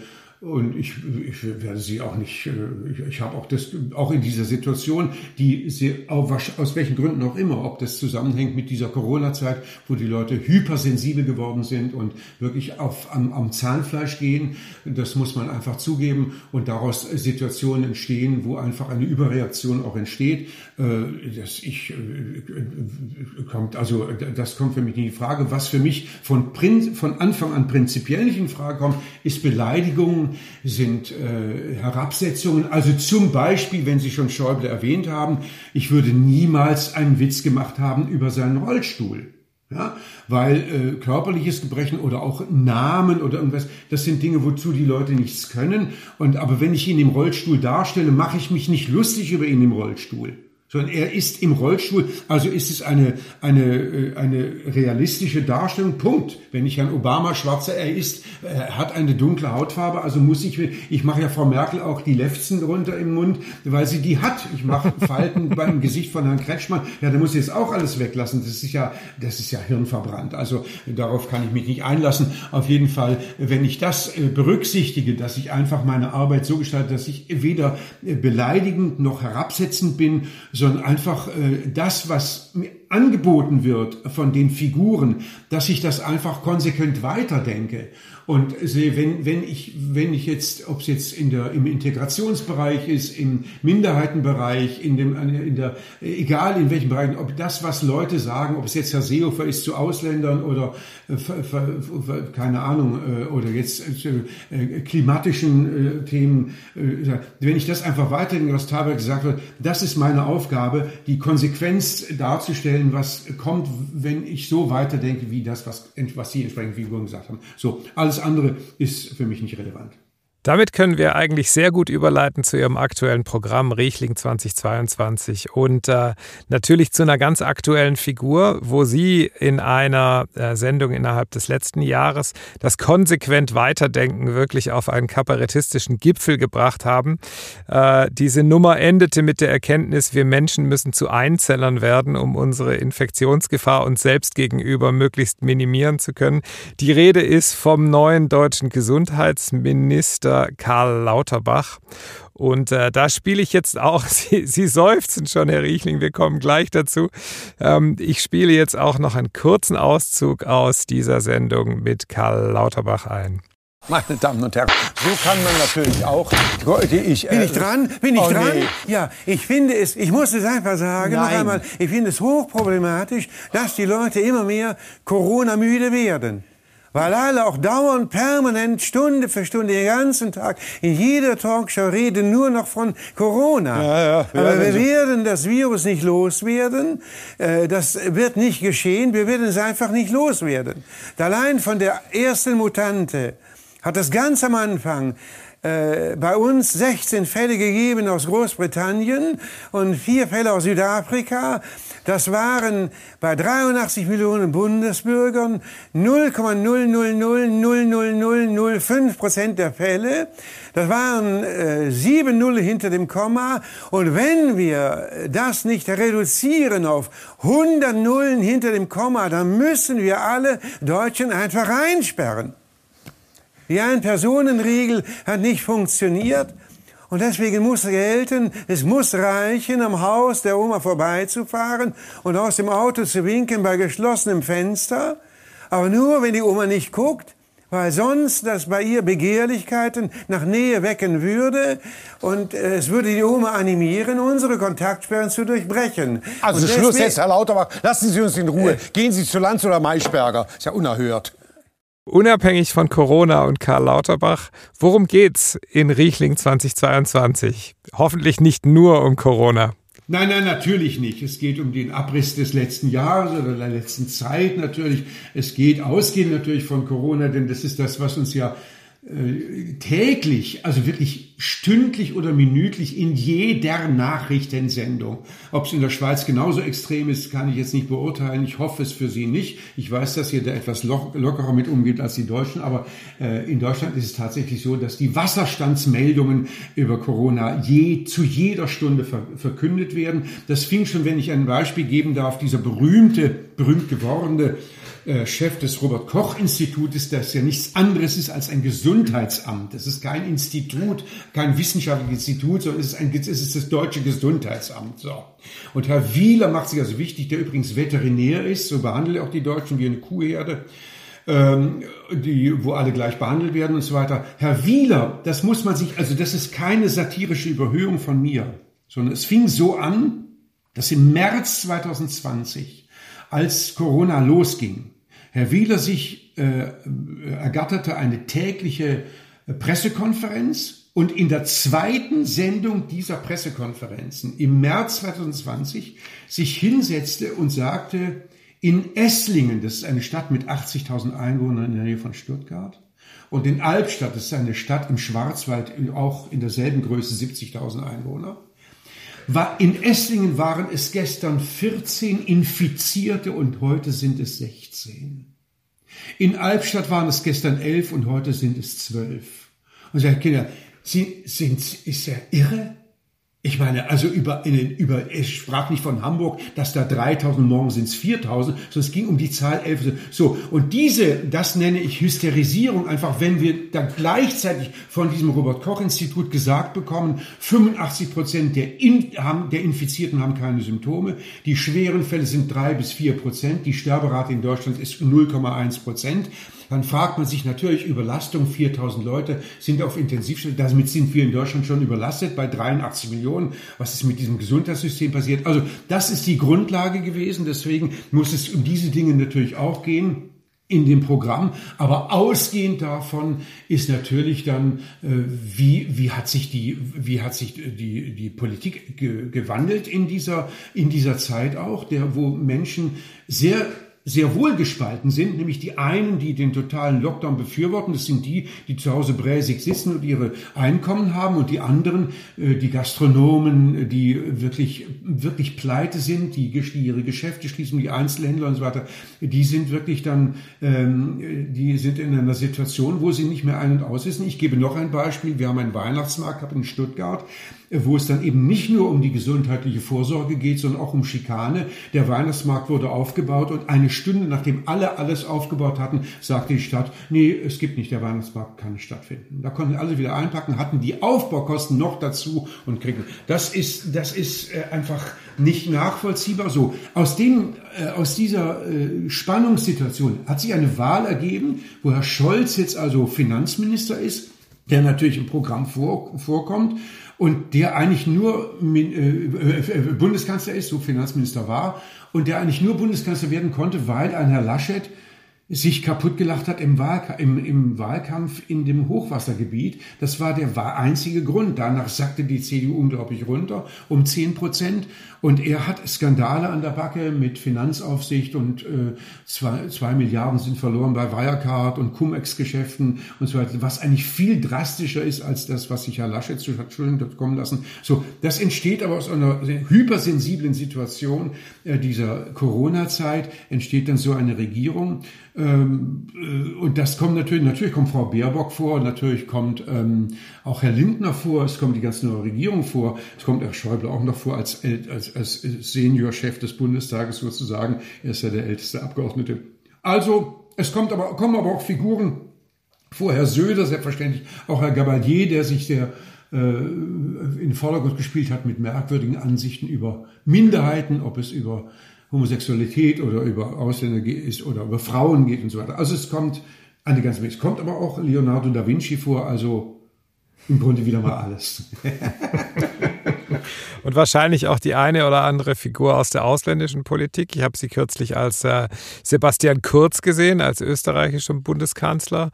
und ich, ich werde sie auch nicht, äh, ich, ich habe auch das, auch in dieser Situation, die sie, aus welchen Gründen auch immer, ob das zusammenhängt mit dieser Corona-Zeit, wo die Leute hypersensibel geworden sind und wirklich auf, am, am Zahnfleisch gehen, das muss man einfach zugeben und daraus Situationen entstehen, wo einfach eine Überreaktion auch entsteht. Äh, das ich, äh, kommt, also das kommt für mich in Frage. Was für mich von, von Anfang an prinzipiell nicht in Frage kommt, ist Beleidigung sind äh, Herabsetzungen. Also zum Beispiel, wenn Sie schon Schäuble erwähnt haben, ich würde niemals einen Witz gemacht haben über seinen Rollstuhl. Ja, weil äh, körperliches Gebrechen oder auch Namen oder irgendwas, das sind Dinge, wozu die Leute nichts können. Und aber wenn ich ihn im Rollstuhl darstelle, mache ich mich nicht lustig über ihn im Rollstuhl sondern er ist im Rollstuhl. Also ist es eine, eine, äh, eine realistische Darstellung. Punkt. Wenn ich Herrn Obama schwarzer, er ist, er hat eine dunkle Hautfarbe, also muss ich, ich mache ja Frau Merkel auch die Lefzen runter im Mund, weil sie die hat. Ich mache Falten beim Gesicht von Herrn Kretschmann. Ja, da muss ich jetzt auch alles weglassen. Das ist ja, das ist ja hirnverbrannt. Also darauf kann ich mich nicht einlassen. Auf jeden Fall, wenn ich das äh, berücksichtige, dass ich einfach meine Arbeit so gestalte, dass ich weder äh, beleidigend noch herabsetzend bin, sondern einfach äh, das, was angeboten wird von den Figuren, dass ich das einfach konsequent weiterdenke. Und sehe, wenn, wenn ich, wenn ich jetzt, ob es jetzt in der, im Integrationsbereich ist, im Minderheitenbereich, in dem, in der, egal in welchem Bereich, ob das, was Leute sagen, ob es jetzt Herr Seehofer ist zu Ausländern oder, äh, keine Ahnung, äh, oder jetzt äh, klimatischen äh, Themen, äh, wenn ich das einfach weiterdenke, was Taber gesagt hat, das ist meine Aufgabe, die Konsequenz darzustellen, was kommt, wenn ich so weiterdenke, wie das, was, was Sie entsprechend Figuren gesagt haben. So, alles andere ist für mich nicht relevant. Damit können wir eigentlich sehr gut überleiten zu Ihrem aktuellen Programm Riechling 2022 und äh, natürlich zu einer ganz aktuellen Figur, wo Sie in einer äh, Sendung innerhalb des letzten Jahres das konsequent Weiterdenken wirklich auf einen kabarettistischen Gipfel gebracht haben. Äh, diese Nummer endete mit der Erkenntnis, wir Menschen müssen zu Einzellern werden, um unsere Infektionsgefahr uns selbst gegenüber möglichst minimieren zu können. Die Rede ist vom neuen deutschen Gesundheitsminister Karl Lauterbach. Und äh, da spiele ich jetzt auch, Sie, Sie seufzen schon, Herr Riechling, wir kommen gleich dazu. Ähm, ich spiele jetzt auch noch einen kurzen Auszug aus dieser Sendung mit Karl Lauterbach ein. Meine Damen und Herren, so kann man natürlich auch. Ich, bin ich äh, dran? Bin ich oh, dran? Nee. Ja, ich finde es, ich muss es einfach sagen, Nein. noch einmal, ich finde es hochproblematisch, dass die Leute immer mehr Corona-müde werden weil alle auch dauernd, permanent, Stunde für Stunde, den ganzen Tag, in jeder Talkshow reden nur noch von Corona. Ja, ja, wir Aber wir werden das Virus nicht loswerden. Äh, das wird nicht geschehen. Wir werden es einfach nicht loswerden. Allein von der ersten Mutante hat das ganz am Anfang äh, bei uns 16 Fälle gegeben aus Großbritannien und vier Fälle aus Südafrika. Das waren bei 83 Millionen Bundesbürgern 0,0000005 Prozent der Fälle. Das waren äh, sieben Null hinter dem Komma. Und wenn wir das nicht reduzieren auf 100 Nullen hinter dem Komma, dann müssen wir alle Deutschen einfach einsperren. Die Ein-Personen-Regel hat nicht funktioniert. Und deswegen muss gelten, es muss reichen, am Haus der Oma vorbeizufahren und aus dem Auto zu winken bei geschlossenem Fenster. Aber nur, wenn die Oma nicht guckt, weil sonst das bei ihr Begehrlichkeiten nach Nähe wecken würde und äh, es würde die Oma animieren, unsere Kontaktsperren zu durchbrechen. Also Schluss jetzt, Herr Lauterbach, lassen Sie uns in Ruhe. Äh, Gehen Sie zu Lanz oder Maischberger. Ist ja unerhört. Unabhängig von Corona und Karl Lauterbach, worum geht's in Riechling 2022? Hoffentlich nicht nur um Corona. Nein, nein, natürlich nicht. Es geht um den Abriss des letzten Jahres oder der letzten Zeit natürlich. Es geht ausgehend natürlich von Corona, denn das ist das, was uns ja täglich, also wirklich stündlich oder minütlich in jeder Nachrichtensendung. Ob es in der Schweiz genauso extrem ist, kann ich jetzt nicht beurteilen. Ich hoffe es für Sie nicht. Ich weiß, dass ihr da etwas lockerer mit umgeht als die Deutschen, aber äh, in Deutschland ist es tatsächlich so, dass die Wasserstandsmeldungen über Corona je zu jeder Stunde ver verkündet werden. Das fing schon, wenn ich ein Beispiel geben darf, dieser berühmte, berühmt gewordene äh, Chef des Robert Koch Institutes, das ja nichts anderes ist als ein Gesundheitsamt. Das ist kein Institut, kein wissenschaftliches Institut, sondern es ist, ein, es ist das deutsche Gesundheitsamt. So. Und Herr Wieler macht sich also wichtig, der übrigens Veterinär ist, so behandelt er auch die Deutschen wie eine Kuhherde. Ähm, die, wo alle gleich behandelt werden und so weiter. Herr Wieler, das muss man sich, also das ist keine satirische Überhöhung von mir, sondern es fing so an, dass im März 2020, als Corona losging, Herr Wieler sich äh, ergatterte eine tägliche Pressekonferenz und in der zweiten Sendung dieser Pressekonferenzen im März 2020 sich hinsetzte und sagte, in Esslingen, das ist eine Stadt mit 80.000 Einwohnern in der Nähe von Stuttgart, und in Albstadt, das ist eine Stadt im Schwarzwald, auch in derselben Größe 70.000 Einwohner, war, in Esslingen waren es gestern 14 Infizierte und heute sind es 16. In Albstadt waren es gestern 11 und heute sind es 12. Und sagt Kinder, Sie, sind, ist er irre? Ich meine, also über, in über, es sprach nicht von Hamburg, dass da 3000, morgen sind es 4000, sondern es ging um die Zahl 11. So, und diese, das nenne ich Hysterisierung, einfach wenn wir dann gleichzeitig von diesem Robert-Koch-Institut gesagt bekommen, 85 Prozent der, in, der Infizierten haben keine Symptome, die schweren Fälle sind drei bis vier Prozent, die Sterberate in Deutschland ist 0,1 Prozent dann fragt man sich natürlich Überlastung, 4000 Leute sind auf Intensivstation, damit sind wir in Deutschland schon überlastet bei 83 Millionen. Was ist mit diesem Gesundheitssystem passiert? Also das ist die Grundlage gewesen, deswegen muss es um diese Dinge natürlich auch gehen in dem Programm. Aber ausgehend davon ist natürlich dann, äh, wie, wie hat sich die, wie hat sich die, die Politik ge gewandelt in dieser, in dieser Zeit auch, der, wo Menschen sehr sehr wohl gespalten sind, nämlich die einen, die den totalen Lockdown befürworten, das sind die, die zu Hause bräsig sitzen und ihre Einkommen haben und die anderen, äh, die Gastronomen, die wirklich, wirklich pleite sind, die, ihre Geschäfte schließen, die Einzelhändler und so weiter, die sind wirklich dann, ähm, die sind in einer Situation, wo sie nicht mehr ein- und aus wissen. Ich gebe noch ein Beispiel. Wir haben einen Weihnachtsmarkt in Stuttgart wo es dann eben nicht nur um die gesundheitliche Vorsorge geht, sondern auch um Schikane. Der Weihnachtsmarkt wurde aufgebaut und eine Stunde nachdem alle alles aufgebaut hatten, sagte die Stadt, nee, es gibt nicht, der Weihnachtsmarkt kann nicht stattfinden. Da konnten alle wieder einpacken, hatten die Aufbaukosten noch dazu und kriegen. Das ist, das ist äh, einfach nicht nachvollziehbar. So, aus dem, äh, aus dieser äh, Spannungssituation hat sich eine Wahl ergeben, wo Herr Scholz jetzt also Finanzminister ist, der natürlich im Programm vor, vorkommt und der eigentlich nur äh, äh, Bundeskanzler ist, so Finanzminister war, und der eigentlich nur Bundeskanzler werden konnte, weil ein Herr Laschet sich kaputt gelacht hat im, Wahlka im, im, Wahlkampf in dem Hochwassergebiet. Das war der einzige Grund. Danach sackte die CDU unglaublich runter um zehn Prozent. Und er hat Skandale an der Backe mit Finanzaufsicht und äh, zwei, zwei Milliarden sind verloren bei Wirecard und Cum-Ex-Geschäften und so weiter, was eigentlich viel drastischer ist als das, was sich Herr Laschet zu Schulden hat kommen lassen. So, das entsteht aber aus einer hypersensiblen Situation äh, dieser Corona-Zeit, entsteht dann so eine Regierung. Ähm, äh, und das kommt natürlich, natürlich kommt Frau Baerbock vor, natürlich kommt ähm, auch Herr Lindner vor, es kommt die ganze neue Regierung vor, es kommt Herr Schäuble auch noch vor als, als, als Seniorchef des Bundestages sozusagen. Er ist ja der älteste Abgeordnete. Also, es kommt aber, kommen aber auch Figuren vor. Herr Söder, selbstverständlich, auch Herr Gabalier, der sich sehr äh, in den Vordergrund gespielt hat mit merkwürdigen Ansichten über Minderheiten, ob es über Homosexualität oder über Ausländer ist oder über Frauen geht und so weiter. Also es kommt eine ganze Menge. Es kommt aber auch Leonardo da Vinci vor, also im Grunde wieder mal alles. Und wahrscheinlich auch die eine oder andere Figur aus der ausländischen Politik. Ich habe sie kürzlich als äh, Sebastian Kurz gesehen, als österreichischen Bundeskanzler.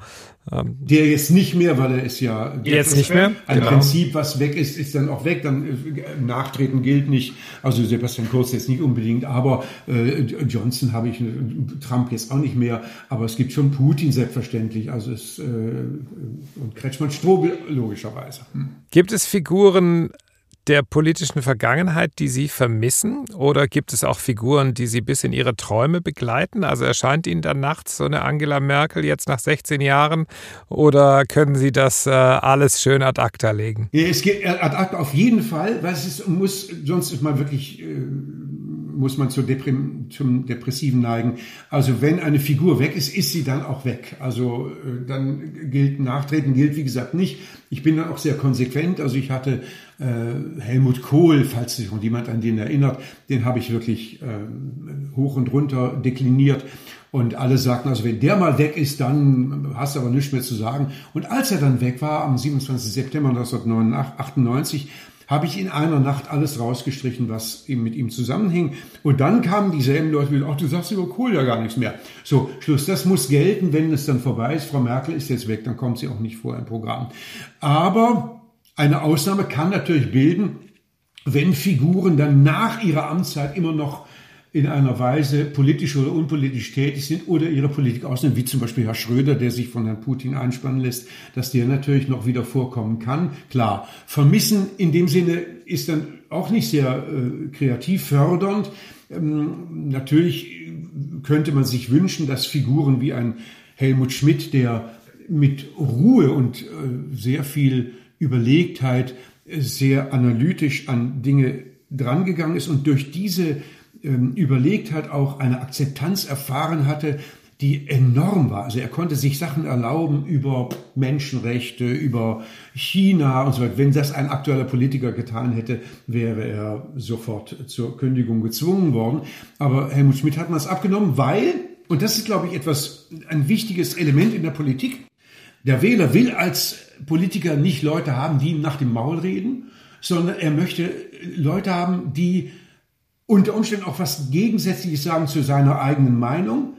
Ähm, der jetzt nicht mehr, weil er ist ja jetzt nicht mehr. Ein genau. Prinzip, was weg ist, ist dann auch weg. Dann äh, Nachtreten gilt nicht. Also Sebastian Kurz jetzt nicht unbedingt, aber äh, Johnson habe ich, Trump jetzt auch nicht mehr. Aber es gibt schon Putin selbstverständlich. Also es äh, und Kretschmann Strobel logischerweise. Hm. Gibt es Figuren der politischen Vergangenheit, die Sie vermissen? Oder gibt es auch Figuren, die Sie bis in Ihre Träume begleiten? Also erscheint Ihnen dann nachts so eine Angela Merkel jetzt nach 16 Jahren? Oder können Sie das äh, alles schön ad acta legen? Ja, es geht ad acta auf jeden Fall, weil es ist, muss, sonst ist man wirklich, äh, muss man zur Deprim, zum Depressiven neigen. Also wenn eine Figur weg ist, ist sie dann auch weg. Also äh, dann gilt, Nachtreten gilt wie gesagt nicht. Ich bin dann auch sehr konsequent. Also ich hatte äh, Helmut Kohl, falls sich noch jemand an den erinnert, den habe ich wirklich äh, hoch und runter dekliniert. Und alle sagten, also wenn der mal weg ist, dann hast du aber nichts mehr zu sagen. Und als er dann weg war, am 27. September 1998, habe ich in einer Nacht alles rausgestrichen, was eben mit ihm zusammenhing. Und dann kamen dieselben Leute wieder, ach, du sagst über Kohl ja gar nichts mehr. So, Schluss, das muss gelten, wenn es dann vorbei ist. Frau Merkel ist jetzt weg, dann kommt sie auch nicht vor im Programm. Aber eine Ausnahme kann natürlich bilden, wenn Figuren dann nach ihrer Amtszeit immer noch in einer Weise politisch oder unpolitisch tätig sind oder ihre Politik ausnehmen, wie zum Beispiel Herr Schröder, der sich von Herrn Putin einspannen lässt, dass der natürlich noch wieder vorkommen kann. Klar, vermissen in dem Sinne ist dann auch nicht sehr äh, kreativ fördernd. Ähm, natürlich könnte man sich wünschen, dass Figuren wie ein Helmut Schmidt, der mit Ruhe und äh, sehr viel Überlegtheit sehr analytisch an Dinge drangegangen ist und durch diese ähm, Überlegtheit auch eine Akzeptanz erfahren hatte, die enorm war. Also er konnte sich Sachen erlauben über Menschenrechte, über China und so weiter. Wenn das ein aktueller Politiker getan hätte, wäre er sofort zur Kündigung gezwungen worden. Aber Helmut Schmidt hat man es abgenommen, weil, und das ist, glaube ich, etwas, ein wichtiges Element in der Politik, der Wähler will als Politiker nicht Leute haben, die ihm nach dem Maul reden, sondern er möchte Leute haben, die unter Umständen auch was Gegensätzliches sagen zu seiner eigenen Meinung,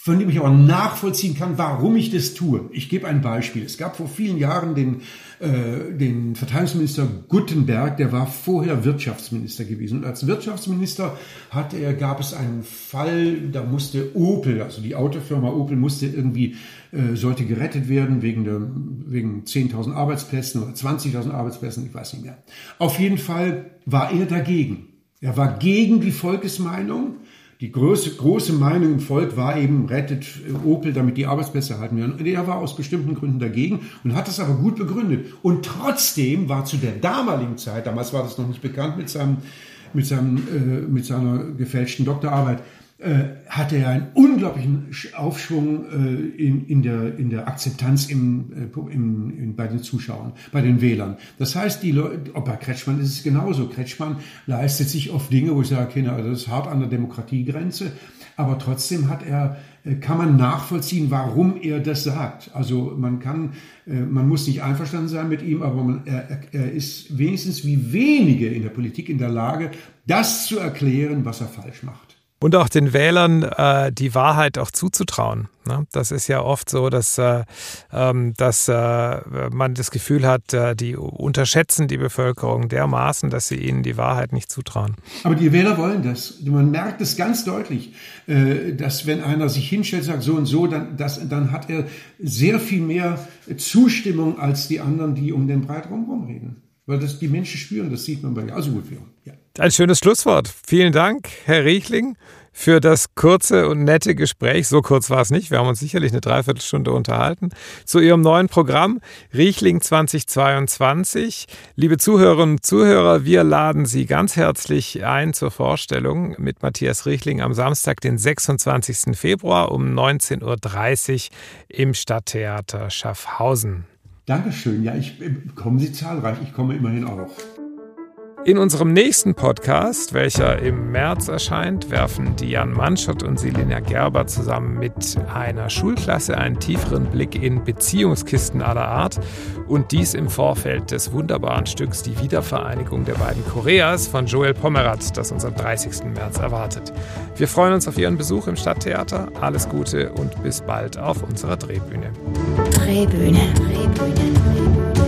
von dem ich aber nachvollziehen kann, warum ich das tue. Ich gebe ein Beispiel. Es gab vor vielen Jahren den, äh, den Verteidigungsminister Guttenberg, der war vorher Wirtschaftsminister gewesen. Und als Wirtschaftsminister hat er, gab es einen Fall, da musste Opel, also die Autofirma Opel, musste irgendwie, äh, sollte gerettet werden wegen, der, wegen 10.000 Arbeitsplätzen oder 20.000 Arbeitsplätzen, ich weiß nicht mehr. Auf jeden Fall war er dagegen. Er war gegen die Volkesmeinung die große, große Meinung im Volk war eben, rettet Opel, damit die Arbeitsplätze erhalten werden. Und er war aus bestimmten Gründen dagegen und hat das aber gut begründet. Und trotzdem war zu der damaligen Zeit, damals war das noch nicht bekannt mit seinem, mit seinem, äh, mit seiner gefälschten Doktorarbeit, äh, hatte er einen unglaublichen Aufschwung äh, in, in, der, in der Akzeptanz im, äh, im, in, bei den Zuschauern, bei den Wählern. Das heißt, die Leute, auch bei Kretschmann ist es genauso. Kretschmann leistet sich oft Dinge, wo ich sage, Kinder, also das ist hart an der Demokratiegrenze, aber trotzdem hat er, äh, kann man nachvollziehen, warum er das sagt. Also man kann, äh, man muss nicht einverstanden sein mit ihm, aber man, er, er ist wenigstens wie wenige in der Politik in der Lage, das zu erklären, was er falsch macht. Und auch den Wählern äh, die Wahrheit auch zuzutrauen. Ne? Das ist ja oft so, dass, äh, ähm, dass äh, man das Gefühl hat, äh, die unterschätzen die Bevölkerung dermaßen, dass sie ihnen die Wahrheit nicht zutrauen. Aber die Wähler wollen das. Man merkt es ganz deutlich, äh, dass wenn einer sich hinstellt, sagt so und so, dann, das, dann hat er sehr viel mehr Zustimmung als die anderen, die um den Breit reden. Weil das die Menschen spüren, das sieht man bei Also gut, ja. Ein schönes Schlusswort. Vielen Dank, Herr Riechling, für das kurze und nette Gespräch. So kurz war es nicht. Wir haben uns sicherlich eine Dreiviertelstunde unterhalten. Zu Ihrem neuen Programm Riechling 2022. Liebe Zuhörerinnen und Zuhörer, wir laden Sie ganz herzlich ein zur Vorstellung mit Matthias Riechling am Samstag, den 26. Februar um 19.30 Uhr im Stadttheater Schaffhausen. Dankeschön. Ja, ich kommen Sie zahlreich. Ich komme immerhin auch. In unserem nächsten Podcast, welcher im März erscheint, werfen Diane Manschott und Selina Gerber zusammen mit einer Schulklasse einen tieferen Blick in Beziehungskisten aller Art und dies im Vorfeld des wunderbaren Stücks Die Wiedervereinigung der beiden Koreas von Joel Pommerat, das uns am 30. März erwartet. Wir freuen uns auf Ihren Besuch im Stadttheater. Alles Gute und bis bald auf unserer Drehbühne. Drehbühne. Drehbühne.